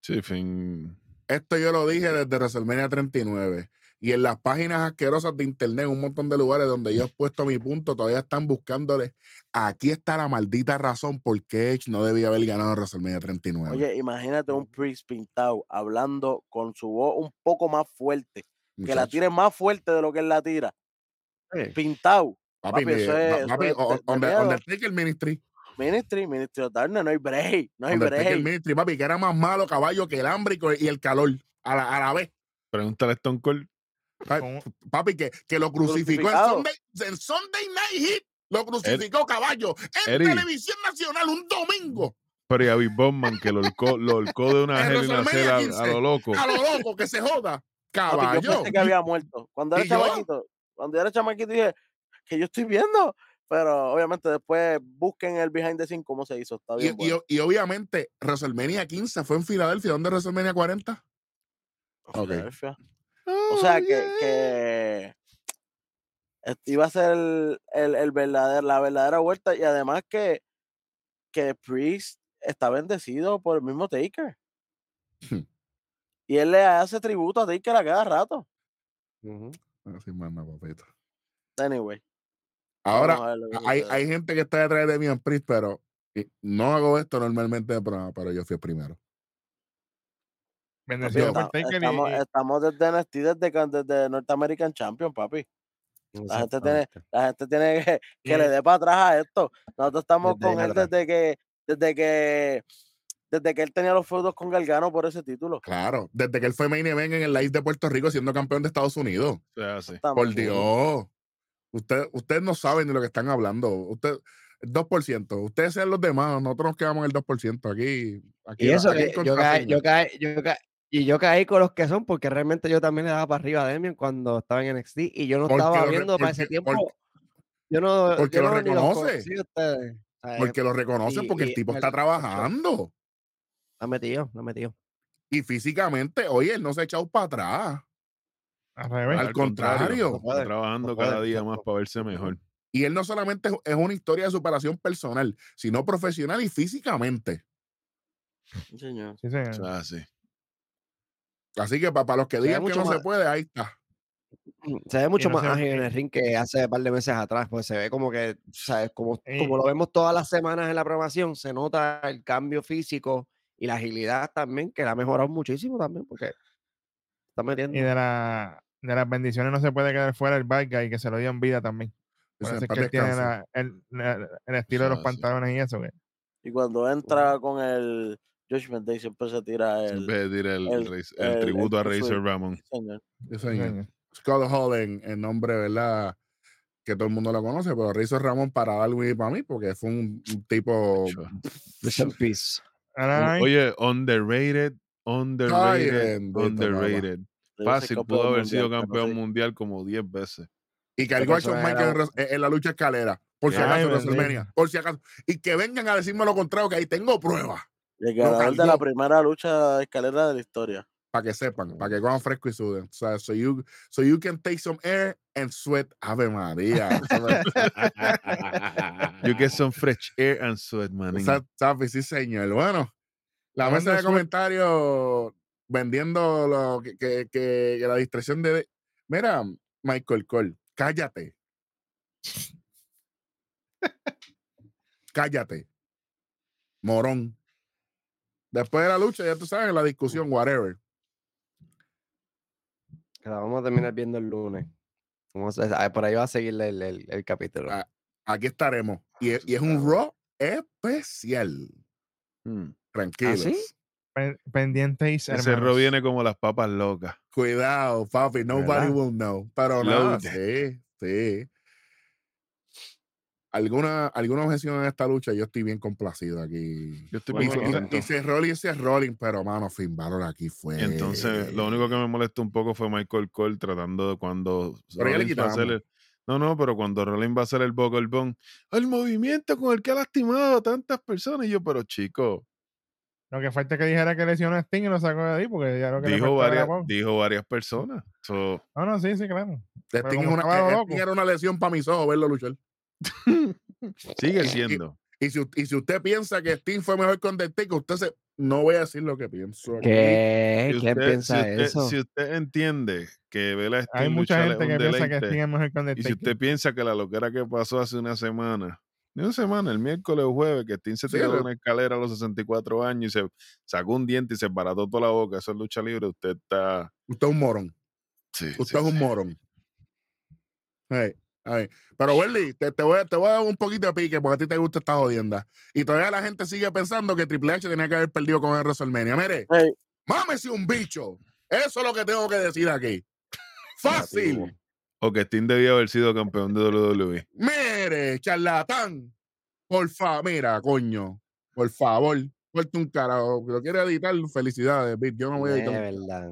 Sí, Finn. Esto yo lo dije desde WrestleMania 39. Y en las páginas asquerosas de internet, un montón de lugares donde yo he puesto mi punto, todavía están buscándole. Aquí está la maldita razón por qué Edge no debía haber ganado WrestleMania 39. Oye, imagínate un Priest pintado hablando con su voz un poco más fuerte, que la tire más fuerte de lo que él la tira. Sí. Pintado. Papi, papi, eso es- pa- eso papi, es o- de- de Under- miedo. Undertaker Ministry. Ministry, Ministry of Darkness, no hay break, no hay Undertaker break. Ministry, papi, que era más malo caballo que el hambre y el calor a la, a la vez. Pregúntale a Stone Cold. Papi, que, que lo crucificó en. Sunday, en Sunday Night Heat. Lo crucificó caballo en televisión nacional un domingo. Pero y a Big Bowman que lo horcó, lo de una gel y una cera a, 15. a lo loco. A lo loco, que se joda. Papi, yo Caballo. pensé que había muerto. Cuando era chamaquito, cuando era chamaquito dije que yo estoy viendo. Pero obviamente después busquen el behind the scene cómo se hizo. Está Y, bien. y- bueno. y obviamente, WrestleMania 15 fue en Filadelfia. ¿Dónde es WrestleMania 40? ok. Filadelfia. O sea que, que este iba a ser el, el, el verdadero, la verdadera vuelta y además que, que Priest está bendecido por el mismo Taker. Hmm. y él le hace tributo a Taker a cada rato. Ujú. Así manda, papito. Anyway. Ahora, hay, hay gente que está detrás de mí en Priest, pero no hago esto normalmente de programa, pero yo fui el primero. Bendecido por Esta- Taker y- estamos, y, estamos desde NXT, desde, North American Champion, papi. La gente tiene, la gente tiene que, que le dé para atrás a esto. Nosotros estamos Desde con él desde que, desde que, desde que él tenía los feudos con Gargano por ese título. Claro, desde que él fue main event en el Live de Puerto Rico siendo campeón de Estados Unidos. O sea, sí. Por Exactamente. Dios. Usted, ustedes no saben de lo que están hablando. Usted, el 2%. Ustedes sean los demás. Nosotros nos quedamos en el 2%. Aquí. aquí Y eso, aquí con yo caí, yo caí, yo caí, y yo caí con los que son, porque realmente yo también le daba para arriba a Demian cuando estaba en NXT y yo no estaba lo viendo para ese tiempo. porque- yo no, porque yo lo no los reconoce. ustedes. ¿sabes? Porque lo reconocen, y- porque el tipo me está trabajando. La metió, la metió. Y físicamente, oye, él no se ha echado para atrás. Al revés. Al contrario. Está trabajando no puede, cada día más para verse mejor. Y él no solamente es- una historia de superación personal, sino profesional y físicamente. Sí, señor. Sí, sí. O sea, sí. Así que para, los que digan que mucho no se puede, ahí está. Se ve mucho no más ve- ágil en el ring que hace un par de meses atrás, pues se ve como que, ¿sabes? Como, como lo vemos todas las semanas en la programación, se nota el cambio físico y la agilidad también, que la ha mejorado muchísimo también, porque está metiendo. Y de, la, de las bendiciones no se puede quedar fuera el bad guy, que se lo dio en vida también. Por eso es "Paz que él tiene descanse". la- el, la- el estilo de los Sí, sí. pantalones y eso. que- Y cuando entra con el Judgment Day siempre se tira el, Siempre tira el, el- el el- tributo a el Razor. Ramon. Scott Hall en, en nombre, ¿verdad? Que todo el mundo lo conoce, pero Rizzo Ramón para Darwin y para mí, porque fue un, un tipo. Oye, underrated, underrated, papá. underrated. Fácil, pudo haber sido mundial, campeón sí. mundial como 10 veces. Y cargó a Shawn Michaels era en, en- la lucha escalera. Por si Ay, acaso, en. WrestleMania. Por si acaso. Y que vengan a decirme lo contrario, que ahí tengo pruebas. El ganador de la primera lucha escalera de la historia. para que sepan, para que cojan fresco y suden. O sea, so you, so you can take some air and sweat. Ave María. You get some fresh air and sweat, man. Safi, sí, señor. Bueno, la mesa de comentarios vendiendo lo que, que, que- que la distracción de. Mira, Michael Cole, cállate. cállate. Morón. Después de la lucha, ya tú sabes, la discusión, whatever. Que la vamos a terminar viendo el lunes. Vamos a- ah, por ahí va a seguir el, el- el capítulo. Ah, Aquí estaremos. Y, es- y es un Raw especial. Mm. Tranquilos. Pen- pendientes, Ese ro hermanos. viene como las papas locas. Cuidado, papi, nobody ¿Verdad? will know. Pero nada, Loaded. sí, sí. ¿Alguna, alguna objeción en esta lucha? Yo estoy bien complacido aquí. Yo estoy Y, Bueno, y- contento. y Rolling, si es Rolling, pero mano, Finn Balor aquí fue. Entonces, lo único que me molestó un poco fue Michael Cole tratando de cuando Pero ya le Rollins va a hacer quitamos. el- No, no, pero cuando Rollins va a hacer el Buckle Bomb, el movimiento con el que ha lastimado a tantas personas. Y yo, pero chico, Lo que falta es que dijera que lesionó a Sting y lo sacó de ahí, porque ya lo que le dijo varias, dijo varias personas. So, No, no, sí, sí, claro. Sting es una, eh. Sting era una lesión para mis ojos verlo luchar. sigue Y- siendo. Y si, y si usted piensa que Sting fue mejor con The usted se. No voy a decir lo que pienso. ¿Qué? Si ¿Quién usted, piensa si usted- eso? si usted entiende que ver a Hay Sting mucha gente un que piensa que deleite, Sting es mejor con The Y si usted piensa que la loquera que pasó hace una semana, ni una semana, el miércoles o jueves, que Sting se tiró de una escalera a los 64 años y se sacó un diente y se barató toda la boca, eso es lucha libre, usted está... Usted es un morón. Sí, Usted sí, es un sí. morón. Hey, hey. Pero, Welly, te, te voy, a- te voy a dar un poquito de pique porque a ti te gusta esta jodienda. Y todavía la gente sigue pensando que Triple H tenía que haber perdido con el WrestleMania. Mire, Hey, mámese un bicho. Eso es lo que tengo que decir aquí. Fácil. O que Sting debía haber sido campeón de WWE. Mire, charlatán. Por favor, mira, coño. Por favor, suelta un carajo. Lo quiere editar, felicidades, Vic. Yo no voy a editar. verdad.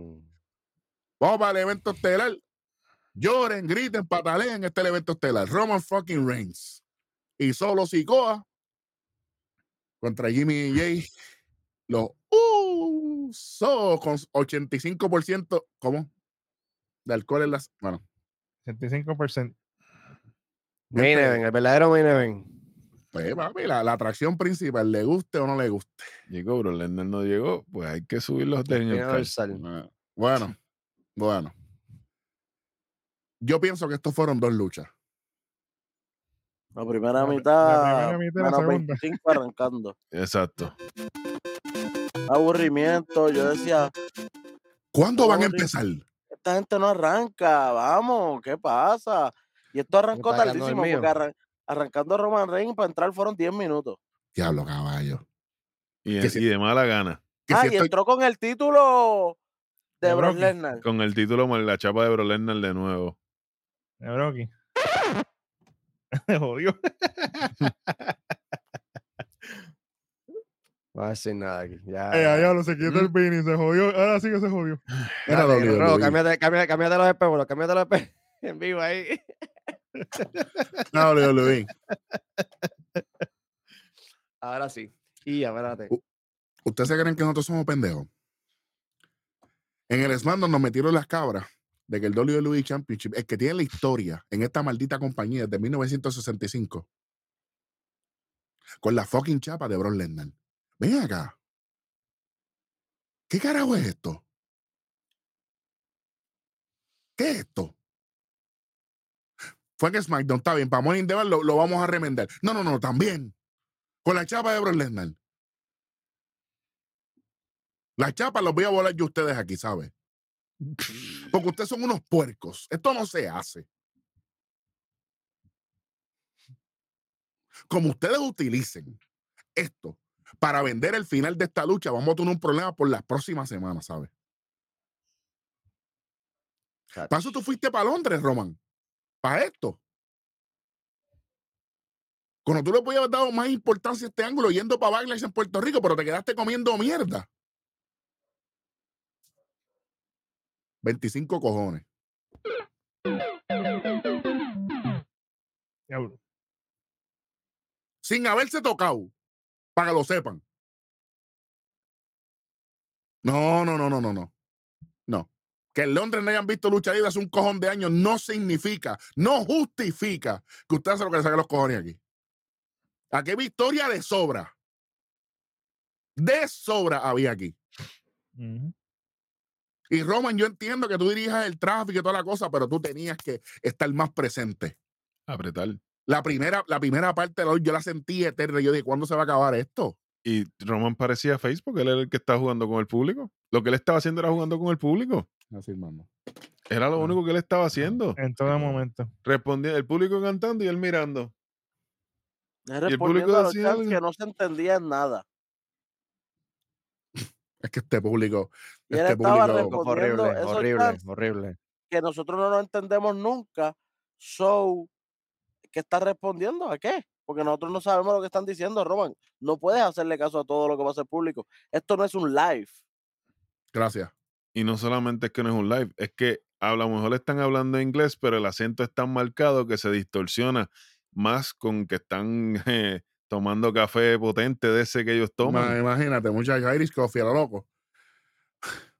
Vamos para el evento estelar. Lloren, griten, pataleen este es el evento estelar. Roman fucking Reigns. Y solo Sikoa contra Jimmy y Jay. Los usos con 85%. ¿Cómo? De alcohol en las. Bueno. 75%. Main event, el verdadero main event. Pues, papi, la, la atracción principal, le guste o no le guste. Llegó, Bro Lesnar no llegó, pues hay que subir los. Ah, Bueno, bueno. Yo pienso que estos fueron dos luchas. la primera La pri- la mitad, primera mitad la menos segunda. 25 arrancando. Exacto. Aburrimiento. Yo decía, ¿Cuándo van a empezar? esta gente no arranca, vamos, ¿qué pasa? Y esto arrancó tardísimo, porque arran- arrancando Roman Reigns para entrar fueron 10 minutos. Diablo, caballo. Y, Que si- y de mala gana. Que ah, si y estoy- entró con el título de De Brock. Lesnar. Con el título, con la chapa de Bro Lesnar de nuevo. De Brocky. Se jodió. No voy a decir nada aquí. Ya. Eh, allá lo se quitó el pin y se jodió. Ahora sí que se jodió. Era cámbiate, cámbiate, cámbiate los espejuelos, cámbiate los espejuelos en vivo ahí. Era WWE. Ahora sí. Y espérate. ¿Ustedes se creen que nosotros somos pendejos? En el SmackDown nos metieron las cabras de que el WWE Championship, el que tiene la historia en esta maldita compañía desde 1965, con la fucking chapa de Brock Lesnar. Ven acá. ¿Qué carajo es esto? ¿Qué es esto? Fue en SmackDown, está bien, para Money in the Bank lo, lo vamos a remendar. No, no, no, también. Con la chapa de Brock Lesnar. La chapa los voy a volar yo a ustedes aquí, ¿sabes? Porque ustedes son unos puercos. Esto no se hace. Como ustedes utilicen esto para vender el final de esta lucha, vamos a tener un problema por las próximas semanas, ¿sabes? Para eso tú fuiste para Londres, Roman. Para esto. Cuando tú le podías haber dado más importancia a este ángulo yendo para Backlash en Puerto Rico, pero te quedaste comiendo mierda. 25 cojones. Sin haberse tocado. Para que lo sepan. No, no, no, no, no, no. Que en Londres no hayan visto lucha libre hace un cojón de años no significa, no justifica que usted hace lo que le saque los cojones aquí. Aquí victoria de sobra. De sobra había aquí. Y Roman, yo entiendo que tú dirijas el tráfico y toda la cosa, pero tú tenías que estar más presente. Apretar. La primera, la primera parte de la yo la sentí eterna. Yo dije, ¿cuándo se va a acabar esto? Y Roman parecía Facebook, él era el que estaba jugando con el público. Lo que él estaba haciendo era jugando con el público. Así, hermano. Era lo Ah. único que él estaba haciendo. En todo momento. Respondía el público cantando y él mirando. Es el público respondiendo a los decía algo. que no se entendía en nada. Es que este público, Y este estaba público, respondiendo Horrible, horrible, horrible. que nosotros no lo entendemos nunca. So, ¿qué está respondiendo? ¿A qué? Porque nosotros no sabemos lo que están diciendo, Roman. No puedes hacerle caso a todo lo que va a ser público. Esto no es un live. gracias. Y no solamente es que no es un live, es que a lo mejor están hablando inglés, pero el acento es tan marcado que se distorsiona más con que están eh, tomando café potente de ese que ellos Ma- toman. Imagínate, muchachos, Irish Coffee, a lo loco.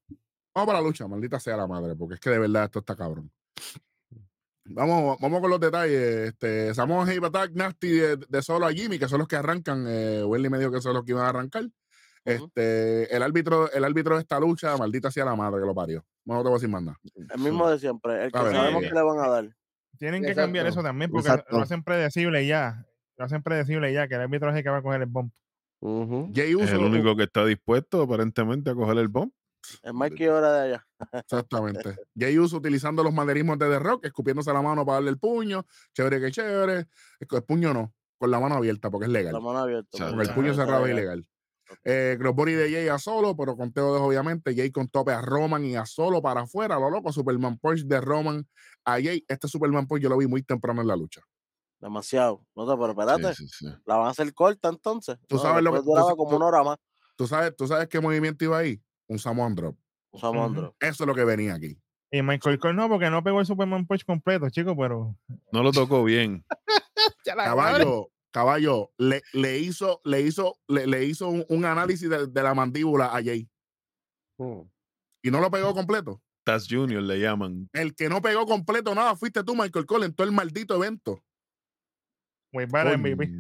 Vamos para la lucha, maldita sea la madre, porque es que de verdad esto está cabrón. Vamos, vamos con los detalles. Este, Samoa Nasty de, de solo a Jimmy, que son los que arrancan. Eh, Welly me dijo que son los que iban a arrancar. Este, el árbitro, el árbitro de esta lucha, maldita sea la madre que lo parió. No te voy a decir más nada. El mismo de siempre. El que A sabemos eh, que le van a dar. Tienen que cambiar eso también porque exacto. lo hacen predecible ya. Lo hacen predecible ya, que el árbitro es el que va a coger el bump. Ujú. Jay Es Uso, el único que está dispuesto aparentemente a coger el bomb. Es Mikey hora de allá. Exactamente. Jay Uso utilizando los maderismos de The Rock, escupiéndose la mano para darle el puño. Chévere que chévere. El puño no, con la mano abierta, porque es legal. La mano abierta. Con el puño cerrado es legal. ilegal. Eh, crossbody de Jay a solo, pero con Teo obviamente. Jay con tope a Roman y a solo para afuera. Lo loco, Superman Punch de Roman a Jay. Este Superman Punch yo lo vi muy temprano en la lucha. Demasiado. No sé, pero espérate. sí, sí. La van a hacer corta entonces. Tú No, sabes lo que- tú duraba sa- como tú- una hora más. ¿Tú sabes, ¿Tú sabes qué movimiento iba ahí? Un Samoan Drop. Usamos Ujú. Andro. Eso es lo que venía aquí. Y Michael Cole no, porque no pegó el Superman Punch completo, chicos, pero. No lo tocó bien. Caballo, caballo, le, le hizo, le hizo, le, le hizo un, un análisis de, de la mandíbula a Jay. Mm. Y no lo pegó completo. Taz Junior le llaman. El que no pegó completo nada fuiste tú, Michael Cole, en todo el maldito evento. Muy para MVP.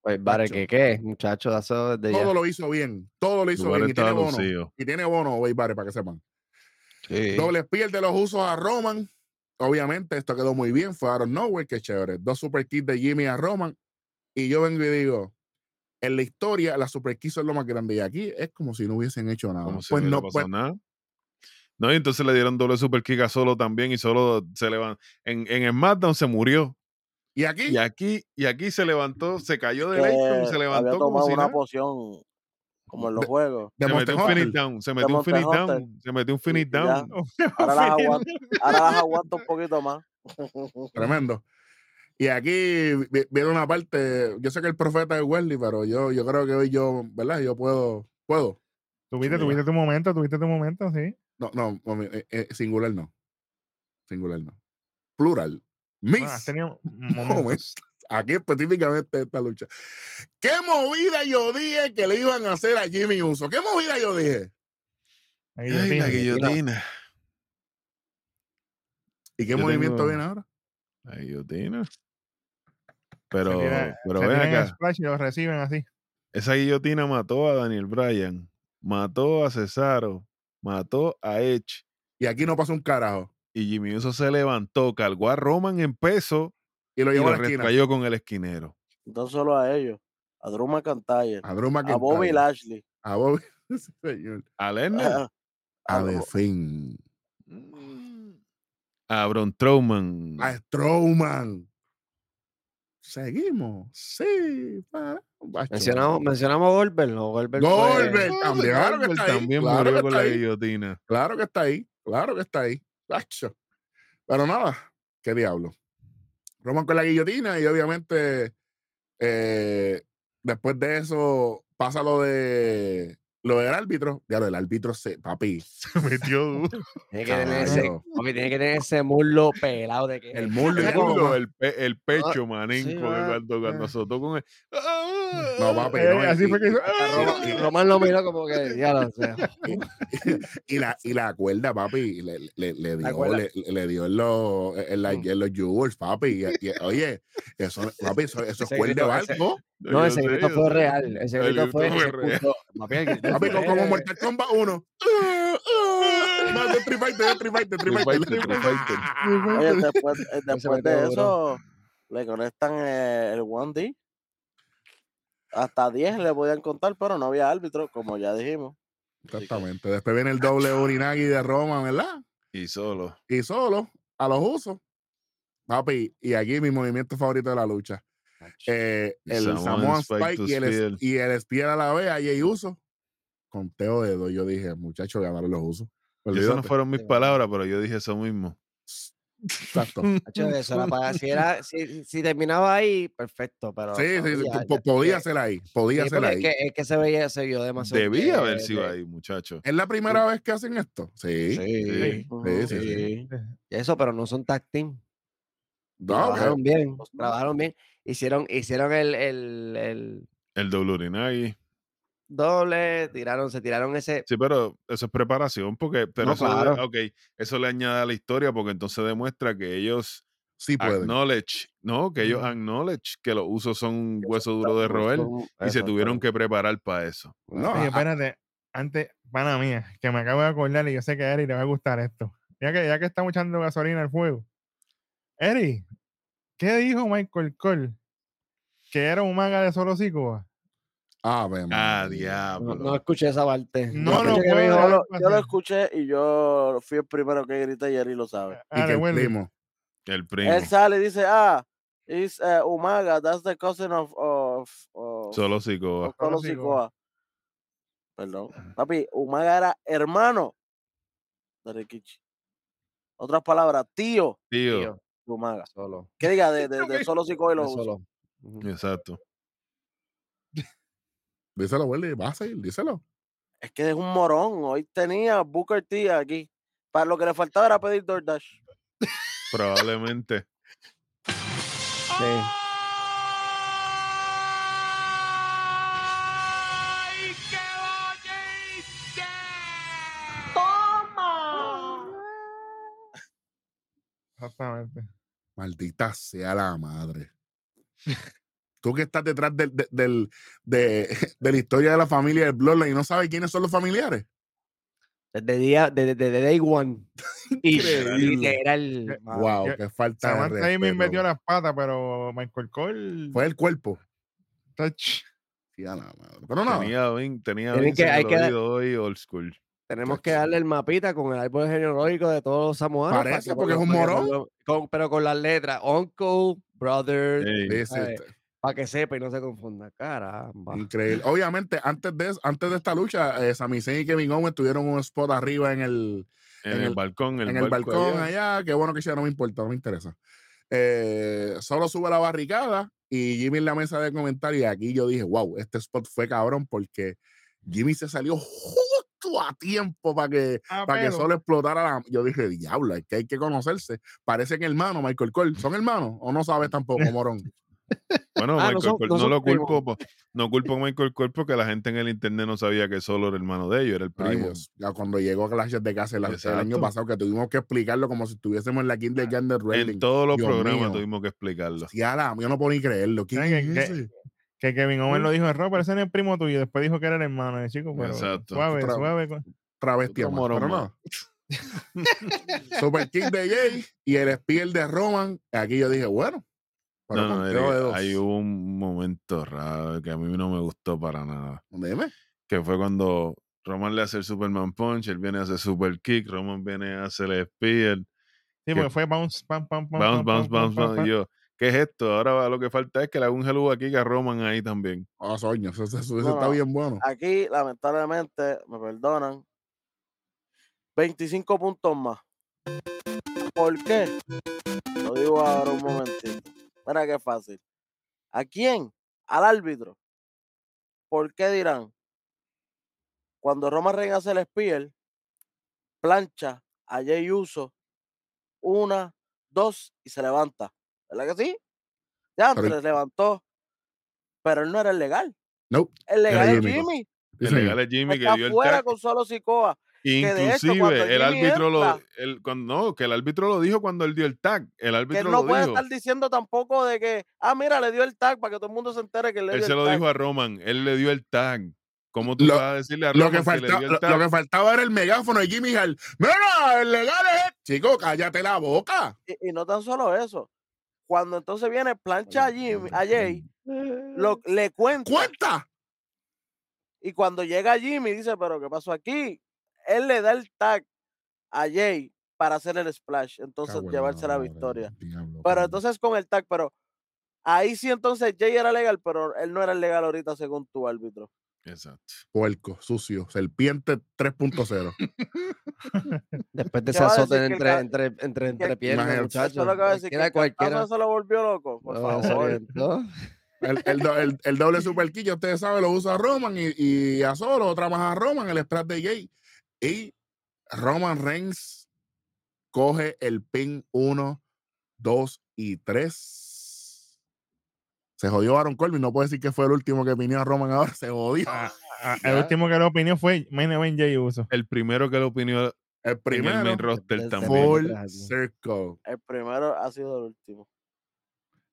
Pues, vale, Macho. ¿qué qué? Muchacho, eso desde ya. Todo lo hizo bien. Todo lo hizo Lugar bien. Y tiene bono. lucido. Y tiene bono, Barre, para que sepan. Sí. Doble spear de los usos a Roman. Obviamente, esto quedó muy bien. Fue of nowhere, qué chévere. Dos super kits de Jimmy a Roman. Y yo vengo y digo, en la historia, la super kits son lo más grande. Y aquí es como si no hubiesen hecho nada. Como pues no pues, nada. No, y entonces le dieron doble super kick a Solo también y Solo se levantó. En, en el SmackDown se murió. y aquí, Y aquí, y aquí se levantó, se cayó de ley, se había levantó como si una nada. poción como en los De- juegos. de Se metió un finite down, se metió un Hunter. down, se metió un finite ya. down. Ahora las, aguanto, ahora las aguanto un poquito más. Tremendo. Y aquí vi- viene una parte, yo sé que el profeta es Welly, pero yo, yo creo que hoy yo, ¿verdad? Yo puedo, puedo. Tuviste, tuviste tu momento, tuviste tu momento, sí. No, no, eh, eh, singular no. Singular no. Plural. Mis Bueno, has tenido momentos. momentos. Aquí específicamente esta lucha. ¿Qué movida yo dije que le iban a hacer a Jimmy Uso? ¿Qué movida yo dije? Ay, la guillotina. ¿Y qué Yo movimiento tengo- viene ahora? La guillotina. Se Pero, tira- pero se ven acá. splash y lo reciben así. Esa guillotina mató a Daniel Bryan, mató a Cesaro, mató a Edge. Y aquí no pasa un carajo. Y Jimmy Uso se levantó, cargó a Roman en peso Y lo llevó lo a la esquina. con el esquinero. No solo a ellos, a Drew McIntyre, A Drew a Bobby McIntyre. Lashley, A Bobby. A Lerner, a, The Finn. a Braun Strowman, A Strowman. Seguimos. Sí. para-. Mencionamos, mencionamos a Goldberg. ¿no? Goldberg fue- Goldberg también. Claro que está ahí. también Claro murió que con está la ahí. guillotina. Claro que está ahí. Claro que está ahí. Bacho. Pero nada. ¿Qué diablo? Roman con la guillotina y obviamente eh, después de eso pasa lo de lo del árbitro. Ya lo del árbitro se, papi. Se metió duro. Tiene que, tener ese, papi, tiene que tener ese muslo pelado de que. El muslo el muslo. el, pe- el pecho, manín, sí, porque va, cuando, cuando azotó con el... ¡Ah! No, papi, Eh, no, y- así fue que hizo. Y- Román lo miró como que, ya lo sé. y la, y la cuerda, papi, le, le, le dio, le, le dio en los, en, la- en los jewels, papi. Y, y- oye, eso, papi, eso, eso es cuerda de barco. No, Yo ese grito fue real. Ese El grito grito fue. real. Papi, el Papi, como, Mortal Kombat 1. No, de Street Fighter, de Street Fighter, Street Fighter. Oye, después, eh, después de eso, le conectan eh, el 1D. Hasta 10 le podían contar, pero no había árbitro, como ya dijimos. Exactamente. Después viene el doble Urinagi de Roma, ¿verdad? Y solo. Y solo, a los usos. Papi, y aquí mi movimiento favorito de la lucha. Eh, el Samoan Spike y, el, y el Spear a la vez, a Jay Uso. Conteo de dos. Yo dije, muchachos, ganaron los usos. Esas no fueron mis palabras, pero yo dije eso mismo. Exacto. Si, era, si, si terminaba ahí, perfecto. Pero Sí, sí, sí, ya- po- ya- podía ya- ser ahí. Podía sí, ser ahí. Es que, es que se veía, se vio demasiado. Debía de- haber sido de- ahí, muchacho. ¿Es la primera vez que hacen esto? Sí. Sí, Sí. Sí, sí, sí. sí. Eso, pero no son tag team. No, trabajaron bien, no. trabajaron bien. Hicieron, hicieron el, el, el El doble tiraron, se tiraron ese. Sí, pero eso es preparación, porque, pero No, eso, claro. ok, eso le añade a la historia, porque entonces demuestra que ellos sí pueden. acknowledge, ¿no? Que ellos acknowledge que los usos son un hueso duro de roer y se tuvieron que preparar para eso. No, Oye, espérate, antes, pana mía, que me acabo de acordar y yo sé que a Eri le va a gustar esto. Ya que, ya que estamos echando gasolina al fuego. Eri, ¿qué dijo Michael Cole? Que era un maga de solo psicoa. Ave Ah. No, diablo. no escuché esa parte. No, no puedo dijo, Yo lo, pasar. yo lo escuché y yo fui el primero que grité y Eri lo sabe. Y Ah, que de el primo. El primo. Él sale y dice, ah, is uh, Umaga, that's the cousin of, of, of, Solo Sikoa. Solo Sikoa. Perdón. Papi, Umaga era hermano de Rikichi. Otras palabras, tío Tío. Umaga. solo. Que diga, de, de, de Solo Sikoa y los. Exacto. Díselo, Welly. Vas a seguir, díselo. Es que es un morón. Hoy tenía Booker T aquí. Para lo que le faltaba era pedir DoorDash. Probablemente. Sí. ¡Ay, qué bonito! ¡Toma! Exactamente. Maldita sea la madre. Tú que estás detrás del, de, del- de, de la historia de la familia del Bloodline y no sabes quiénes son los familiares. Desde día, desde, desde day one. Y literal. mano. Wow, yo- qué falta Samantha ahí me metió las patas, pero Michael Cole. Fue el cuerpo. touch. Sí, a la madre. Pero no. Tenía, Vin- tenía que- hay que dar- hoy old school. Tenemos que darle el mapita con el árbol genealógico de todos los samoanos. Parece, que porque por es un morón. con- pero con las letras. Uncle, brother. Ey, Para que sepa y no se confunda. Caramba. increíble. Obviamente, antes de, eso- antes de esta lucha, eh, Sami Zayn y Kevin Owens tuvieron un spot arriba en el, en, en el, el- balcón. en el balcón allá. allá. Qué bueno que ya no me importa, no me interesa. Eh, solo sube la barricada y Jimmy en la mesa de comentarios. Y aquí yo dije, wow, este spot fue cabrón porque Jimmy se salió justo a tiempo para que, Ah, para que solo explotara la. Yo dije, diablo, es que hay que conocerse. Parecen hermanos, Michael Cole. ¿Son hermanos? ¿O no sabes tampoco, morón? Bueno, Ah, no Michael son- Cole, no no, lo culpo, po- no culpo a Michael Cole porque la gente en el internet no sabía que solo era hermano de ellos, era el Ay, primo. Dios. Ya cuando llegó Clash de casa el, el año pasado, que tuvimos que explicarlo como si estuviésemos en la Kindergarten en Wrestling. todos los Dios programas mío. tuvimos que explicarlo. Ya la, yo no puedo ni creerlo. ¿Quién ¿Sabes es qué- ese? Que Kevin Owens lo dijo en Raw, pero ese no es el primo tuyo. Después dijo que era el hermano de chico, pero Exacto. suave, Otra- suave. travesti pero no. Super King de Jay y el Spear de Roman. Aquí yo dije, bueno. Pero No, no, Eric, hubo un momento raro que a mí no me gustó para nada. Dime. Que fue cuando Roman le hace el Superman Punch, él viene a hacer Super Kick, Roman viene a hacer el Spear, Sí, porque fue bounce, pam, pam, pam. bounce, bounce, bounce, pam, bounce. Y yo, ¿qué es esto? Ahora lo que falta es que le haga un hello aquí a Roman ahí también. Ah, soño, eso, eso- eso No, está bien bueno. Aquí, lamentablemente, me perdonan. 25 puntos más. ¿Por qué? Lo digo ahora un momentito. Mira qué fácil. ¿A quién? Al árbitro. ¿Por qué dirán? Cuando Roma Reigns hace el spear, plancha a Jay Uso, una, dos, y se levanta. ¿Verdad que sí? Ya antes levantó. pero él no era el legal. Nope. El Era legal es Jimmy. El legal es Jimmy que Está dio el fuera tag. con solo Sikoa. De hecho, Inclusive, el árbitro lo, el, cuando, no, que el árbitro lo dijo cuando él dio el tag. El Que árbitro él no lo puede dijo. estar diciendo tampoco de que, ah, mira, le dio el tag para que todo el mundo se entere que le Él dio se el lo tag. dijo a Roman. Él le dio el tag. ¿Cómo tú Lo- vas a decirle a Lo Roman que, que, falta, le dio el lo, tag? lo que faltaba era el megáfono de Jimmy Hall. Mira, el legal es. Chico, cállate la boca. Y, y no tan solo eso. Cuando entonces viene plancha a Jimmy, a Jay, lo, le cuenta. ¡Cuenta! Y cuando llega Jimmy, dice, pero ¿qué pasó aquí? Él le da el tag a Jay para hacer el splash, entonces llevarse la victoria. diablo, Pero entonces con el tag, pero ahí sí entonces Jay era legal, pero él no era el legal ahorita según tu árbitro. Exacto. Puerco, sucio, serpiente 3.0. Después de ¿Qué ese azote que el entre, entre, entre, entre que- piernas, muchachos. Eso es lo que va a decir, que Cualquiera, el cualquiera. cantazo se lo volvió loco, por No, favor. El, el, do- el- el doble super kick, ustedes saben, lo usa Roman y, y a solo, otra más a Roman, el splash de Jay. Y Roman Reigns coge el pin 1, 2 y 3. Se jodió Aaron Corbin, no puede decir que fue el último que vino a Roman ahora, se jodió. Ah, ah, el último que lo opinó fue Main Event Jay Uso. El primero que lo opinió El en el primero, main roster también. Full 23 años. Circle. El primero ha sido el último.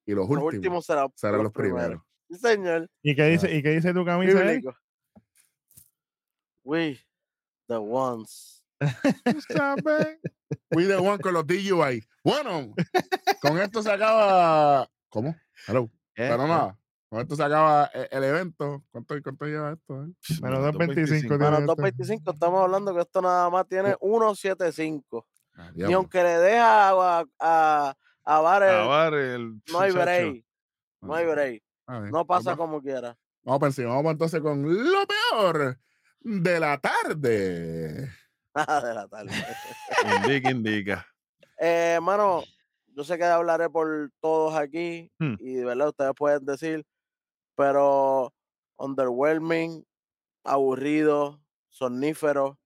Y los Los últimos últimos serán, serán los primeros. Sí, señor. ¿Y qué dice, ¿y qué dice tu camisa? Eric? The ones. We the one con los DUI. Bueno, con esto se acaba. ¿Cómo? Hello. ¿Qué? Pero nada, con esto se acaba e- el evento. ¿Cuánto, cuánto lleva esto? eh? Menos Minuto 2.25. 25. Bueno, Esto- 2.25, estamos hablando que esto nada más tiene 1.75. Ah, Y diablo. aunque le deja a, a, a Barrett, Abar, el no hay break. No hay break. A ver, No pasa como quiera. vamos para encima. Vamos entonces con lo peor de la tarde. Nada de la tarde. Indica, indica. Eh, mano, yo sé que hablaré por todos aquí Hmm. y de verdad ustedes pueden decir, pero underwhelming, aburrido, sonífero,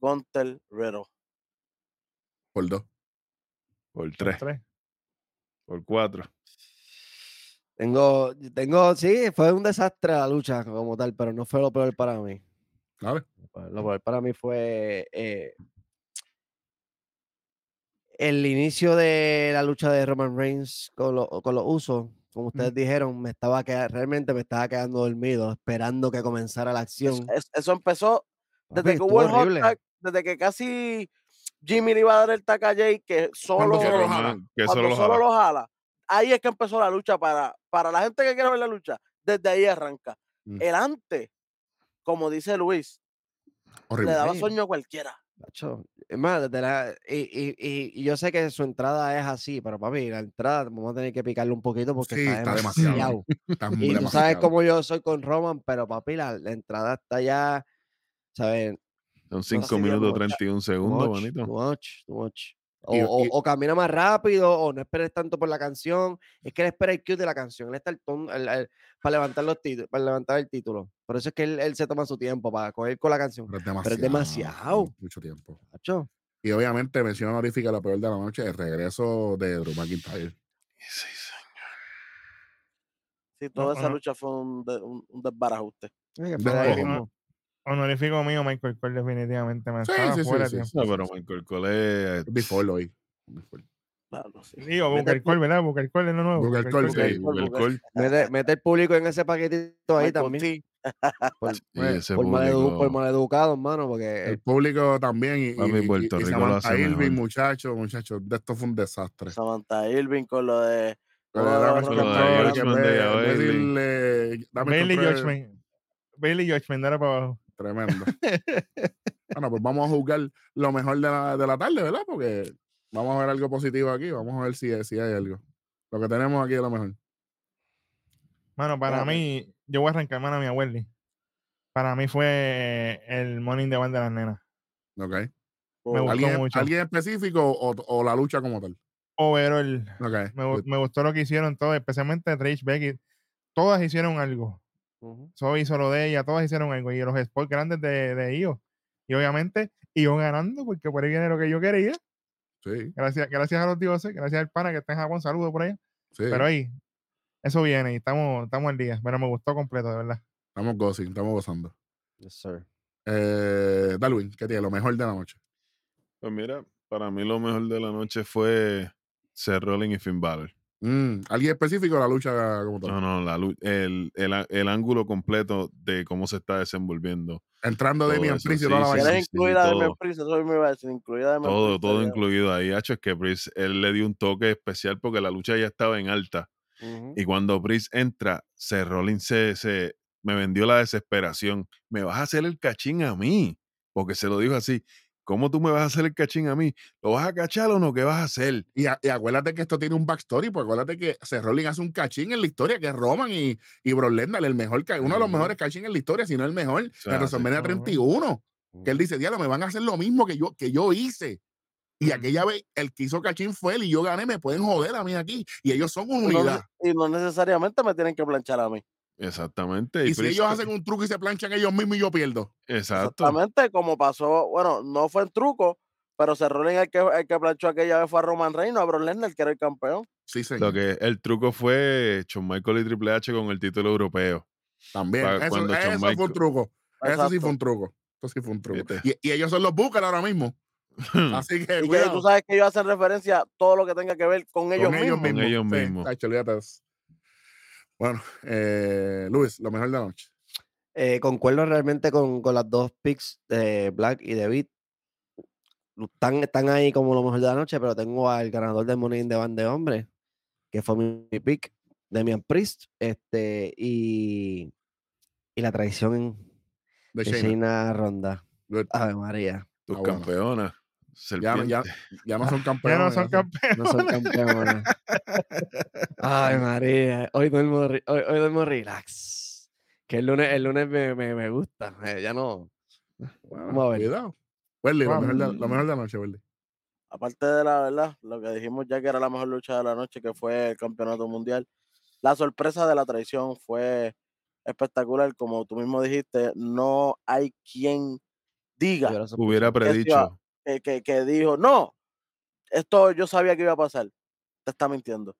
Gunter Riddle. Por dos. Por tres, Tres. por cuatro. Tengo, tengo, sí, fue un desastre la lucha como tal, pero no fue lo peor para mí. Lo peor para mí fue eh, el inicio de la lucha de Roman Reigns con, lo- con los usos. Como ustedes dijeron, me estaba queda- realmente me estaba quedando dormido, esperando que comenzara la acción. es- eso empezó Papi, desde que hubo el hot tag, desde que casi Jimmy le iba a dar el tag a Jay, que solo, lo jala. que solo lo solo jala. lo jala. Ahí es que empezó la lucha para, para la gente que quiere ver la lucha. Desde ahí arranca. Mm. El antes, como dice Luis, Horrible. le daba sueño a cualquiera. Es más, desde la- y, y- y- yo sé que su entrada es así, pero papi, la entrada vamos a tener que picarle un poquito porque Sí, está, está demasiado. demasiado. Está Y tú sabes demasiado. cómo yo soy con Roman, pero papi, la, la entrada está ya, ¿sabes? Son 5 sí, minutos mucho. 31 Too segundos, bonito. much, much. O, Y- o- y- o camina más rápido, o no esperes tanto por la canción. Es que él espera el cue de la canción. Él está el ton- el- el- para levantar los títulos, para levantar el título. Por eso es que él, él se toma su tiempo para coger con la canción. Pero es demasiado. pero es demasiado. Mucho tiempo. Y obviamente menciona honorífica la peor de la noche, el regreso de Drew McIntyre. Sí, señor. Sí, toda No, esa no. lucha fue un, de- un, un desbarajuste. es Honorífico mío, Michael Cole, definitivamente. Me Sí, estaba sí, sí, fuera sí, sí. No, pero Michael Cole es- Before hoy. Before. Claro, sí. Digo, Mete Booker el Cole, ¿verdad? Booker Cole es lo nuevo. Booker Cole, Cole. sí. Sí, Booker Booker. Cole. Mete, mete el público en ese paquetito ahí Michael también. T. Por, Sí, ese por, maledu- por maleducado, hermano, porque El público también. Y, y- y- Puerto y Rico lo Samantha Irving, muchachos, muchachos. De esto fue un desastre. Samantha Irving con lo de. Bailey. dame Bailey control, Judgment. Bailey Judgment, dale para abajo. Tremendo. bueno, pues vamos a jugar lo mejor de la, de la tarde, ¿verdad? Porque vamos a ver algo positivo aquí. Vamos a ver si, si hay algo. Lo que tenemos aquí es lo mejor. Mano, para Dale. mí, yo voy a arrancar, mano, a mi Welly. Para mí fue el Morning de Band de las nenas. ¿Ok? Me gustó ¿Alguien, mucho. ¿Alguien específico o, o la lucha como tal? Overall, Ok. me, good. me gustó lo que hicieron todos, especialmente Trish Becky. Todas hicieron algo. Ujú. Zoe hizo lo de ella, todas hicieron algo. Y los spots grandes de, de ellos. Y obviamente, iban ganando porque por ahí viene lo que yo quería. Sí, Gracias, gracias a los dioses, gracias al pana que está en Japón, saludos por allá. sí. Pero ahí, eso viene y estamos, estamos al día. Pero me gustó completo, de verdad. Estamos gozando, estamos gozando. Yes, sir. Eh, Darwin, ¿qué tiene? Lo mejor de la noche. Pues mira, para mí lo mejor de la noche fue Seth Rollins y Finn Balor. Mm, ¿Alguien específico o la lucha como tal? No, no, la el, el, el ángulo completo de cómo se está desenvolviendo. Entrando Todo Damian eso, Priest y sí, toda la vaina. ¿Quieres sí, sí, incluir a todo. Damian Priest? Eso me iba a decir, incluir a Damian Todo, todo incluido ahí. Hacho, es que Priest, él le dio un toque especial porque la lucha ya estaba en alta. Y cuando Priest entra, Seth Rollins se, se- me vendió la desesperación. Me vas a hacer el cachín a mí. Porque se lo dijo así. ¿Cómo tú me vas a hacer el cachín a mí? ¿Lo vas a cachar o no? ¿Qué vas a hacer? Y, a- y acuérdate que esto tiene un backstory, porque acuérdate que Seth Rollins hace un cachín en la historia, que es Roman y, y Brock Lesnar, el mejor, uno de los mejores cachín en la historia, si no el mejor, sea, en. WrestleMania Ujú. 31. Que él dice, diablo, me van a hacer lo mismo que yo, que yo hice. Y Ujú. aquella vez, el que hizo cachín fue él y yo gané, me pueden joder a mí aquí. Y ellos son una unidad. y no necesariamente me tienen que planchar a mí. Exactamente. Y si ellos hacen un truco y se planchan ellos mismos y yo pierdo. Exacto. Exactamente como pasó, bueno, no fue en truco, pero se Rollins el que, el que planchó aquella vez fue a Roman Reigns, no a Brock Lesnar, que era el campeón. Sí, señor. Lo que el truco fue Shawn Michael y Triple H con el título europeo. También. Eso, fue un truco. Eso sí fue un truco. Eso sí fue un truco. Y, y ellos son los Booker ahora mismo. Así que Y que tú sabes que ellos hacen referencia a todo lo que tenga que ver con ellos con ellos mismos. mismos. ellos Sí, mismos. tacho, olvídate de eso. Bueno, eh, Luis, lo mejor de la noche. Eh, concuerdo realmente con, con las dos picks de Black y de Beat. Están, están ahí como lo mejor de la noche, pero tengo al ganador del Money the Bank de hombre, que fue mi, mi pick, Damian Priest, este, y, y la traición De de Shayna. Shayna Ronda. Good. Ave María. Tus Ah, bueno. Ya, no- ya, ya no son Ya campeones. no son ya campeones. No son campeones. Ay, María. Hoy duermo, hoy, hoy duermo relax. Que el lunes, el lunes me, me, me gusta. eh, ya no. Vamos a ver. Cuidado. Welly, lo, mejor de, lo mejor de la noche, Welly. Aparte de la verdad, lo que dijimos ya que era la mejor lucha de la noche, que fue el campeonato mundial, la sorpresa de la traición fue espectacular. Como tú mismo dijiste, no hay quien diga Hubiera predicho. Que, que- que dijo, no, esto yo sabía que iba a pasar. Te está mintiendo.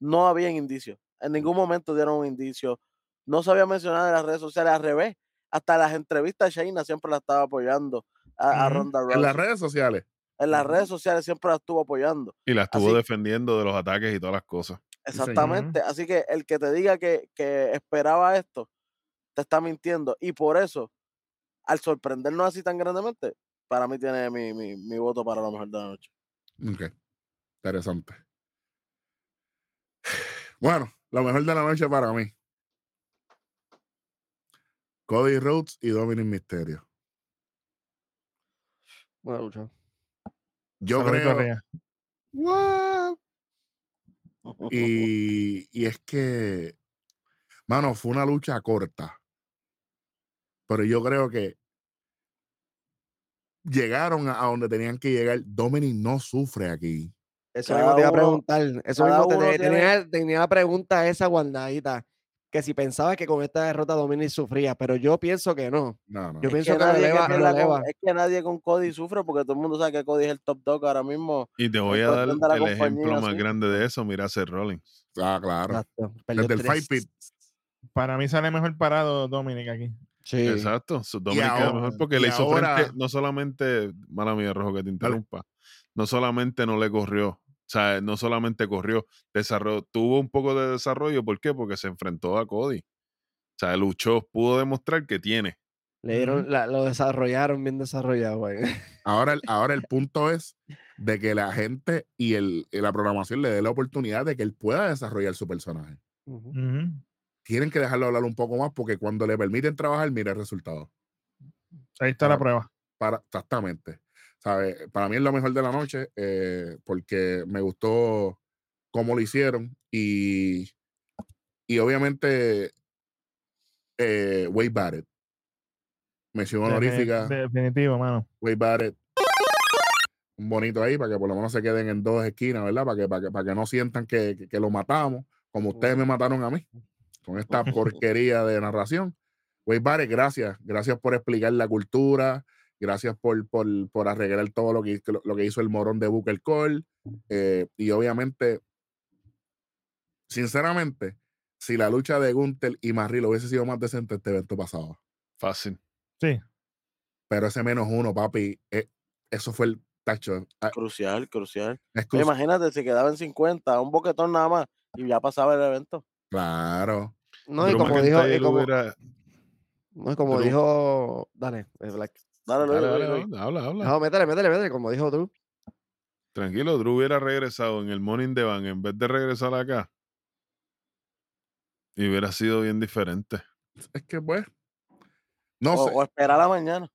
No había indicios. En ningún momento dieron un indicio. No se había mencionado en las redes sociales al revés. Hasta las entrevistas, Shayna siempre la estaba apoyando a. Ronda En las Rousey. redes sociales. En las redes sociales siempre la estuvo apoyando. Y la estuvo Así- defendiendo de los ataques y todas las cosas. Exactamente. Así que el que te diga que, que esperaba esto, te está mintiendo. Y por eso, al sorprendernos así tan grandemente, para mí tiene mi, mi, mi voto para lo mejor de la noche. Ok. Interesante. Bueno, lo mejor de la noche para mí. Cody Rhodes y Dominic Mysterio. Buena lucha. Yo creo. arriba. Y, y es que, mano, fue una lucha corta. Pero yo creo que llegaron a, a donde tenían que llegar. Dominic no sufre aquí. Eso Cada mismo te iba a preguntar. Eso mismo te, tiene- tenía, tenía la pregunta esa guardadita. Que si pensabas que con esta derrota Dominic sufría, pero yo pienso que no. No, no. Yo Es pienso que, que, nadie que eleva, pierda con- es que nadie con Cody sufre porque todo el mundo sabe que Cody es el top dog ahora mismo. Y te voy a dar el ejemplo más sí. grande de eso. Mira a Seth Rollins. Ah, claro. Desde el. Fight Pit. Para mí sale mejor parado Dominic aquí. Sí. Exacto. Su Dominic queda ahora- mejor porque le hizo ahora- frente, no solamente, mala mía, Rojo, que te interrumpa, no solamente no le corrió, o sea, no solamente corrió, desarrolló, tuvo un poco de desarrollo, ¿por qué? Porque se enfrentó a Cody. O sea, luchó, pudo demostrar que tiene. Le dieron, la- lo desarrollaron bien desarrollado, güey. Ahora, el- ahora el punto es de que la gente y, el, y la programación le dé la oportunidad de que él pueda desarrollar su personaje. Tienen que dejarlo hablar un poco más porque cuando le permiten trabajar, mira el resultado. Ahí está la prueba. Para, exactamente. ¿Sabe? Para mí es lo mejor de la noche eh, porque me gustó cómo lo hicieron y, y obviamente eh, Wade Barrett. Mención honorífica, Definitivo, mano. Wade Barrett. Un bonito ahí para que por lo menos se queden en dos esquinas, ¿verdad? Para que, para que, para que no sientan que, que- que lo matamos, como ustedes me mataron a mí, con esta porquería de narración. Wade Barrett, gracias. Gracias por explicar la cultura. Gracias por, por, por arreglar todo lo que, lo, lo que hizo el morón de Booker Cole. eh, y obviamente, sinceramente, si la lucha de Gunther y Marrilo hubiese sido más decente, este evento pasaba. Fácil. Sí. Pero ese menos uno, papi, eh, eso fue el tacho. ah, Crucial, crucial. cru- Imagínate si quedaba en 50, un boquetón nada más, y ya pasaba el evento. Claro. No, y como dijo, y como, hubiera- no, y como Drew- dijo, dale, eh, Black. Dale, Dale, dale, Luis. dale, habla, habla. No, métele, métele, métele, como dijo Drew. Tranquilo, Drew hubiera regresado en el Morning Bank en vez de regresar acá. Y hubiera sido bien diferente. Es que, pues. No o, sé. o esperar a la mañana.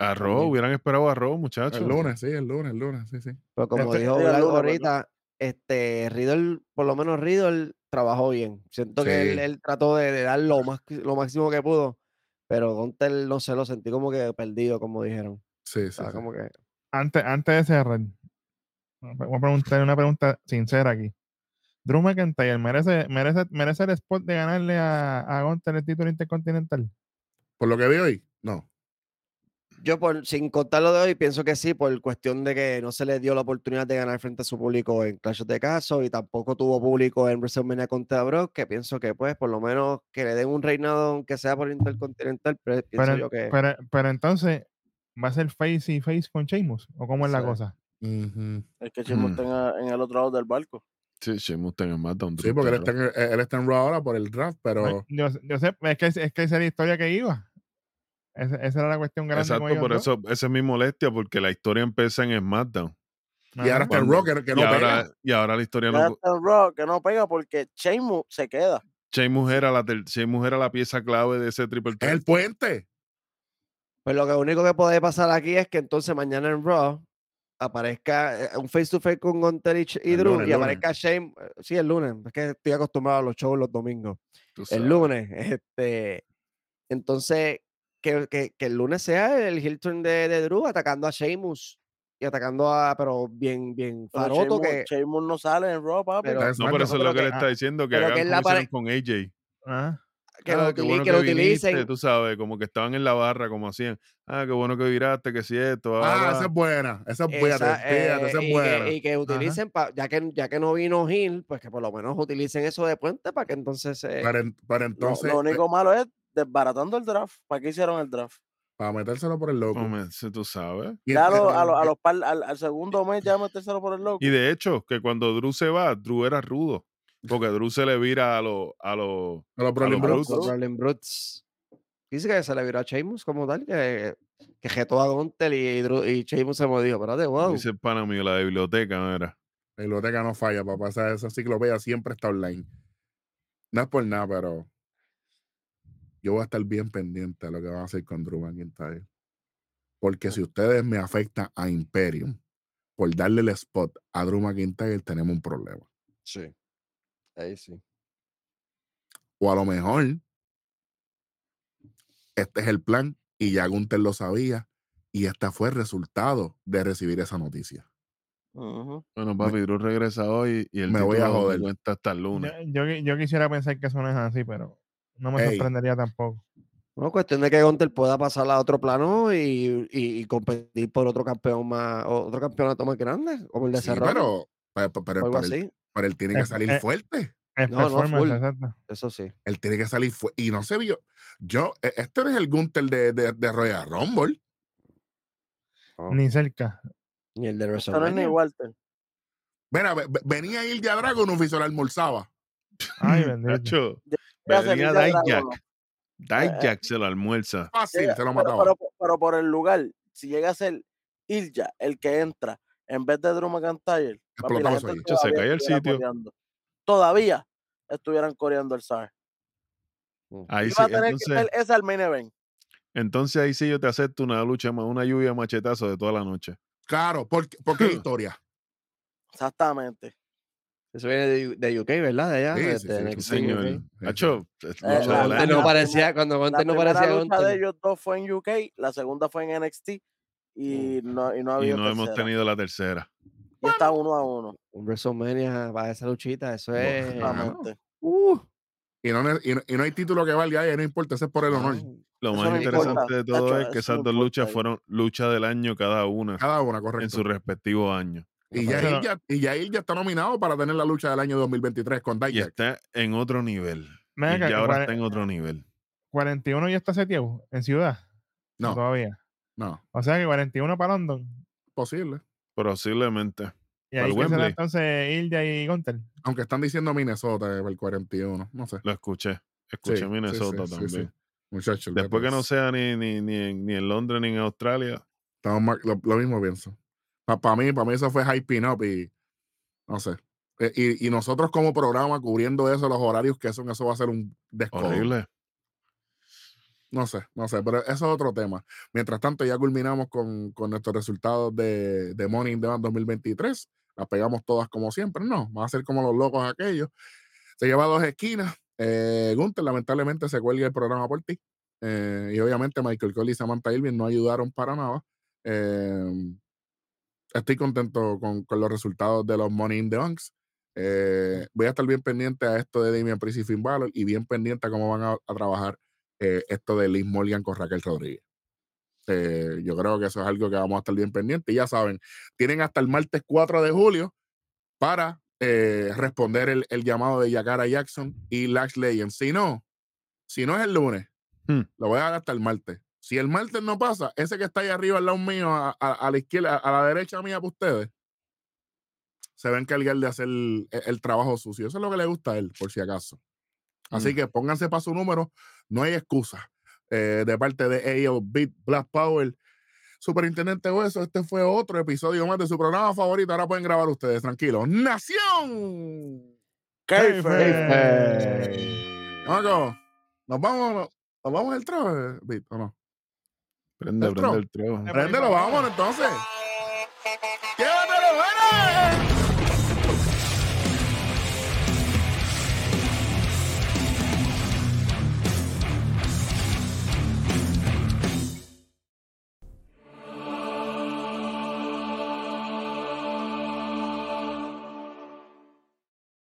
A También. hubieran esperado a Raw, muchachos. El lunes, sí, el lunes, el lunes, sí, sí. Pero como Este- dijo Black lunes, ahorita, este, Riddle, por lo menos Riddle trabajó bien. Siento que él, él trató de, de dar lo, más, lo máximo que pudo, pero Gunter, no sé, lo sentí como que perdido, como dijeron. Sí, sí. Como que... Antes, antes de cerrar, voy a preguntar una pregunta sincera aquí. Drew McIntyre merece, merece, merece el spot de ganarle a, a Gunter el título intercontinental. Por lo que vi hoy, no. Yo, por, sin contar lo de hoy, pienso que sí, por cuestión de que no se le dio la oportunidad de ganar frente a su público en Clash of the Castle y tampoco tuvo público en WrestleMania contra Brock, que pienso que, pues, por lo menos que le den un reinado, aunque sea por Intercontinental, pero pienso Pero, yo que... pero, pero entonces, ¿va a ser face y face con Sheamus? ¿O cómo es la cosa? Es que Chimo Mm. está en, el otro lado del barco. Sí, Sheamus está en el SmackDown. Sí, porque él está en él está en Raw ahora por el draft, pero. Ay, Yo, yo sé, es que, es que esa era la historia que iba. Esa, esa era la cuestión grande. con Exacto, ellos por dos. eso esa es mi molestia, porque la historia empieza en SmackDown. y ahora Ajá. está el Raw que, que y, no ahora, pega. y ahora la historia no. está Raw, que no pega porque Sheamus se queda. Sheamus era, la, ter- Sheamus era la pieza clave de ese triple Es threat. el puente. Pues lo que único que puede pasar aquí es que entonces mañana en Raw aparezca eh, un face to face con Gunter y, Drew lunes, y aparezca Shane, eh, sí, el lunes, es que estoy acostumbrado a los shows los domingos. El lunes, este, entonces que, que, que el lunes sea el Hilton de, de Drew atacando a Sheamus y atacando a, pero bien, bien Pero faroto Sheamus, que, Sheamus no sale en papi. Pero- en No, pero eso es lo que que- le está diciendo, que hagan como apare- con AJ. Ajá. que, Ah, lo, qué bueno que lo viniste, utilicen. tú sabes, como que estaban en la barra, como hacían. Ah, qué bueno que viraste, que si esto. Ah, ah, esa va". es buena. Esa es buena. Esa, esa eh, es y, buena. que, y que utilicen, pa- ya, que, ya que no vino Gil, pues que por lo menos utilicen eso de puente para que entonces se... Pero, en- Lo- entonces, lo único malo es desbaratando el draft. ¿Para qué hicieron el draft? para metérselo por el loco. Si tú sabes. Ya a, entonces- lo- a, lo- a los par- al, al segundo mes ya metérselo por el loco. Y de hecho, que cuando Drew se va, Drew era rudo. Porque Drew se le vira a los. A los a los los Brutes. Dice que se le viró a Sheamus como tal, que, que jetó a Gunter y, Drew- y Sheamus se me dijo, espérate, wow. Dice el pana mío, la de biblioteca, ¿no era? La biblioteca no falla, papá. Esa, esa enciclopedia siempre está online. No es por nada, pero yo voy a estar bien pendiente de lo que van a hacer con Drew McIntyre. Porque si ustedes me afectan a Imperium por darle el spot a Drew McIntyre, tenemos un problema. Sí. Ahí sí. O a lo mejor este es el plan y ya Gunther lo sabía y este fue el resultado de recibir esa noticia. Ujú. Bueno, papi, Drew regresa hoy y el me voy a joder. cuenta hasta el Yo, lunes. yo, qui- yo quisiera pensar que eso no es así, pero no me Ey. sorprendería tampoco. Bueno, cuestión de que Gunter pueda pasar a otro plano y, y- y competir por otro campeón más, o- otro campeonato más grande, como el de Sí, pero, pero, él, así. pero él tiene que Eh, salir eh, fuerte. Es No, no, full. exacto. Eso sí. Él tiene que salir fuerte. Y no se vio. Yo, e- este no es el Gunther de, de, de Royal Rumble. No, Ni cerca. Ni el de Esto no es ni WrestleMania. Walter. Mira, ve- ve- venía Ilja Dragon, un oficial almorzaba. Ay, bendito. El Dijak. Dijak se lo almuerza. Fácil, Llega- se lo pero, mataba. pero, pero por el lugar, si llega a ser Ilja el que entra en vez de Drew McIntyre, ahí. Se todavía cae el sitio. coreando. Todavía estuvieran coreando el SAR. Ahí sí, Iba a tener que entonces, ser ese al main event. entonces ahí sí yo te acepto una lucha más, una lluvia de machetazos de toda la noche. Claro, porque, porque historia. Exactamente. Eso viene de, de UK, ¿verdad? De allá. Sí, de- sí, de sí, Señor. Nacho, es Eh, la- la- no la parecía, cuando La Gunter no primera parecía lucha de ellos dos fue en UK, la segunda fue en NXT y no, y no ha Y no hemos tenido la tercera. Y está uno a uno. Un WrestleMania para esa luchita, eso es. Uh, Y no, y, no, y no hay título que valga ahí, no importa, ese es por el honor. no. Lo más no interesante importa. de todo Nacho, es que esas dos luchas ahí. fueron lucha del año cada una Cada una, en correcto. su respectivo año. Y Yair ya, y Yair ya está nominado para tener la lucha del año 2023 con Y Dijak. está en otro nivel. Y ya ahora cuare- está en otro nivel. 41 ya está seteado en ciudad. No, Todavía. no, O sea que 41 para London. posible. Posiblemente. Y ahí será entonces Ilya y Gunter. Aunque están diciendo Minnesota el 41, no sé. Lo escuché. Escuché Sí, Minnesota sí, sí, también. sí. Muchachos, Después que no sea ni, ni, ni, en, ni en Londres ni en Australia. Estamos lo, lo mismo pienso. Para mí, para mí eso fue hyping up y no sé. Eh, Y, y nosotros como programa cubriendo eso, los horarios que son, eso va a ser un. Horrible. No sé, no sé, pero eso es otro tema. Mientras tanto, ya culminamos con, con nuestros resultados de, de Money in Bank 2023. Las pegamos todas como siempre. No, va a ser como los locos aquellos. Se lleva dos esquinas. Eh, Gunther, lamentablemente, se cuelga el programa por ti. Eh, y obviamente Michael Cole y Samantha Irving no ayudaron para nada. Eh, estoy contento con, con los resultados de los Money in the Banks. Eh, voy a estar bien pendiente a esto de Damian Priest y Finn Balor y bien pendiente a cómo van a, a trabajar eh, esto de Liz Morgan con Raquel Rodríguez. Eh, yo creo que eso es algo que vamos a estar bien pendientes. Y ya saben, tienen hasta el martes 4 de julio para responder el, el llamado de Yakara Jackson y Lash Legend. Si no, si no es el lunes, Hmm. lo voy a dar hasta el martes. Si el martes no pasa, ese que está ahí arriba al lado mío, a, a- a la izquierda, a la derecha mía para ustedes, se va a encargar de hacer el, el trabajo sucio. Eso es lo que le gusta a él, por si acaso. Así Mm. que pónganse para su número, no hay excusa. Eh, de parte de AO Beat Black Power, Superintendente Hueso, este fue otro episodio más de su programa favorito. Ahora pueden grabar ustedes, tranquilos. ¡Nación! Vamos, nos vamos, nos vamos el trabajo, Beat, ¿o no? Prende, El prende el tro. Préndelo, vámonos entonces. ¡Llévatelo, bueno!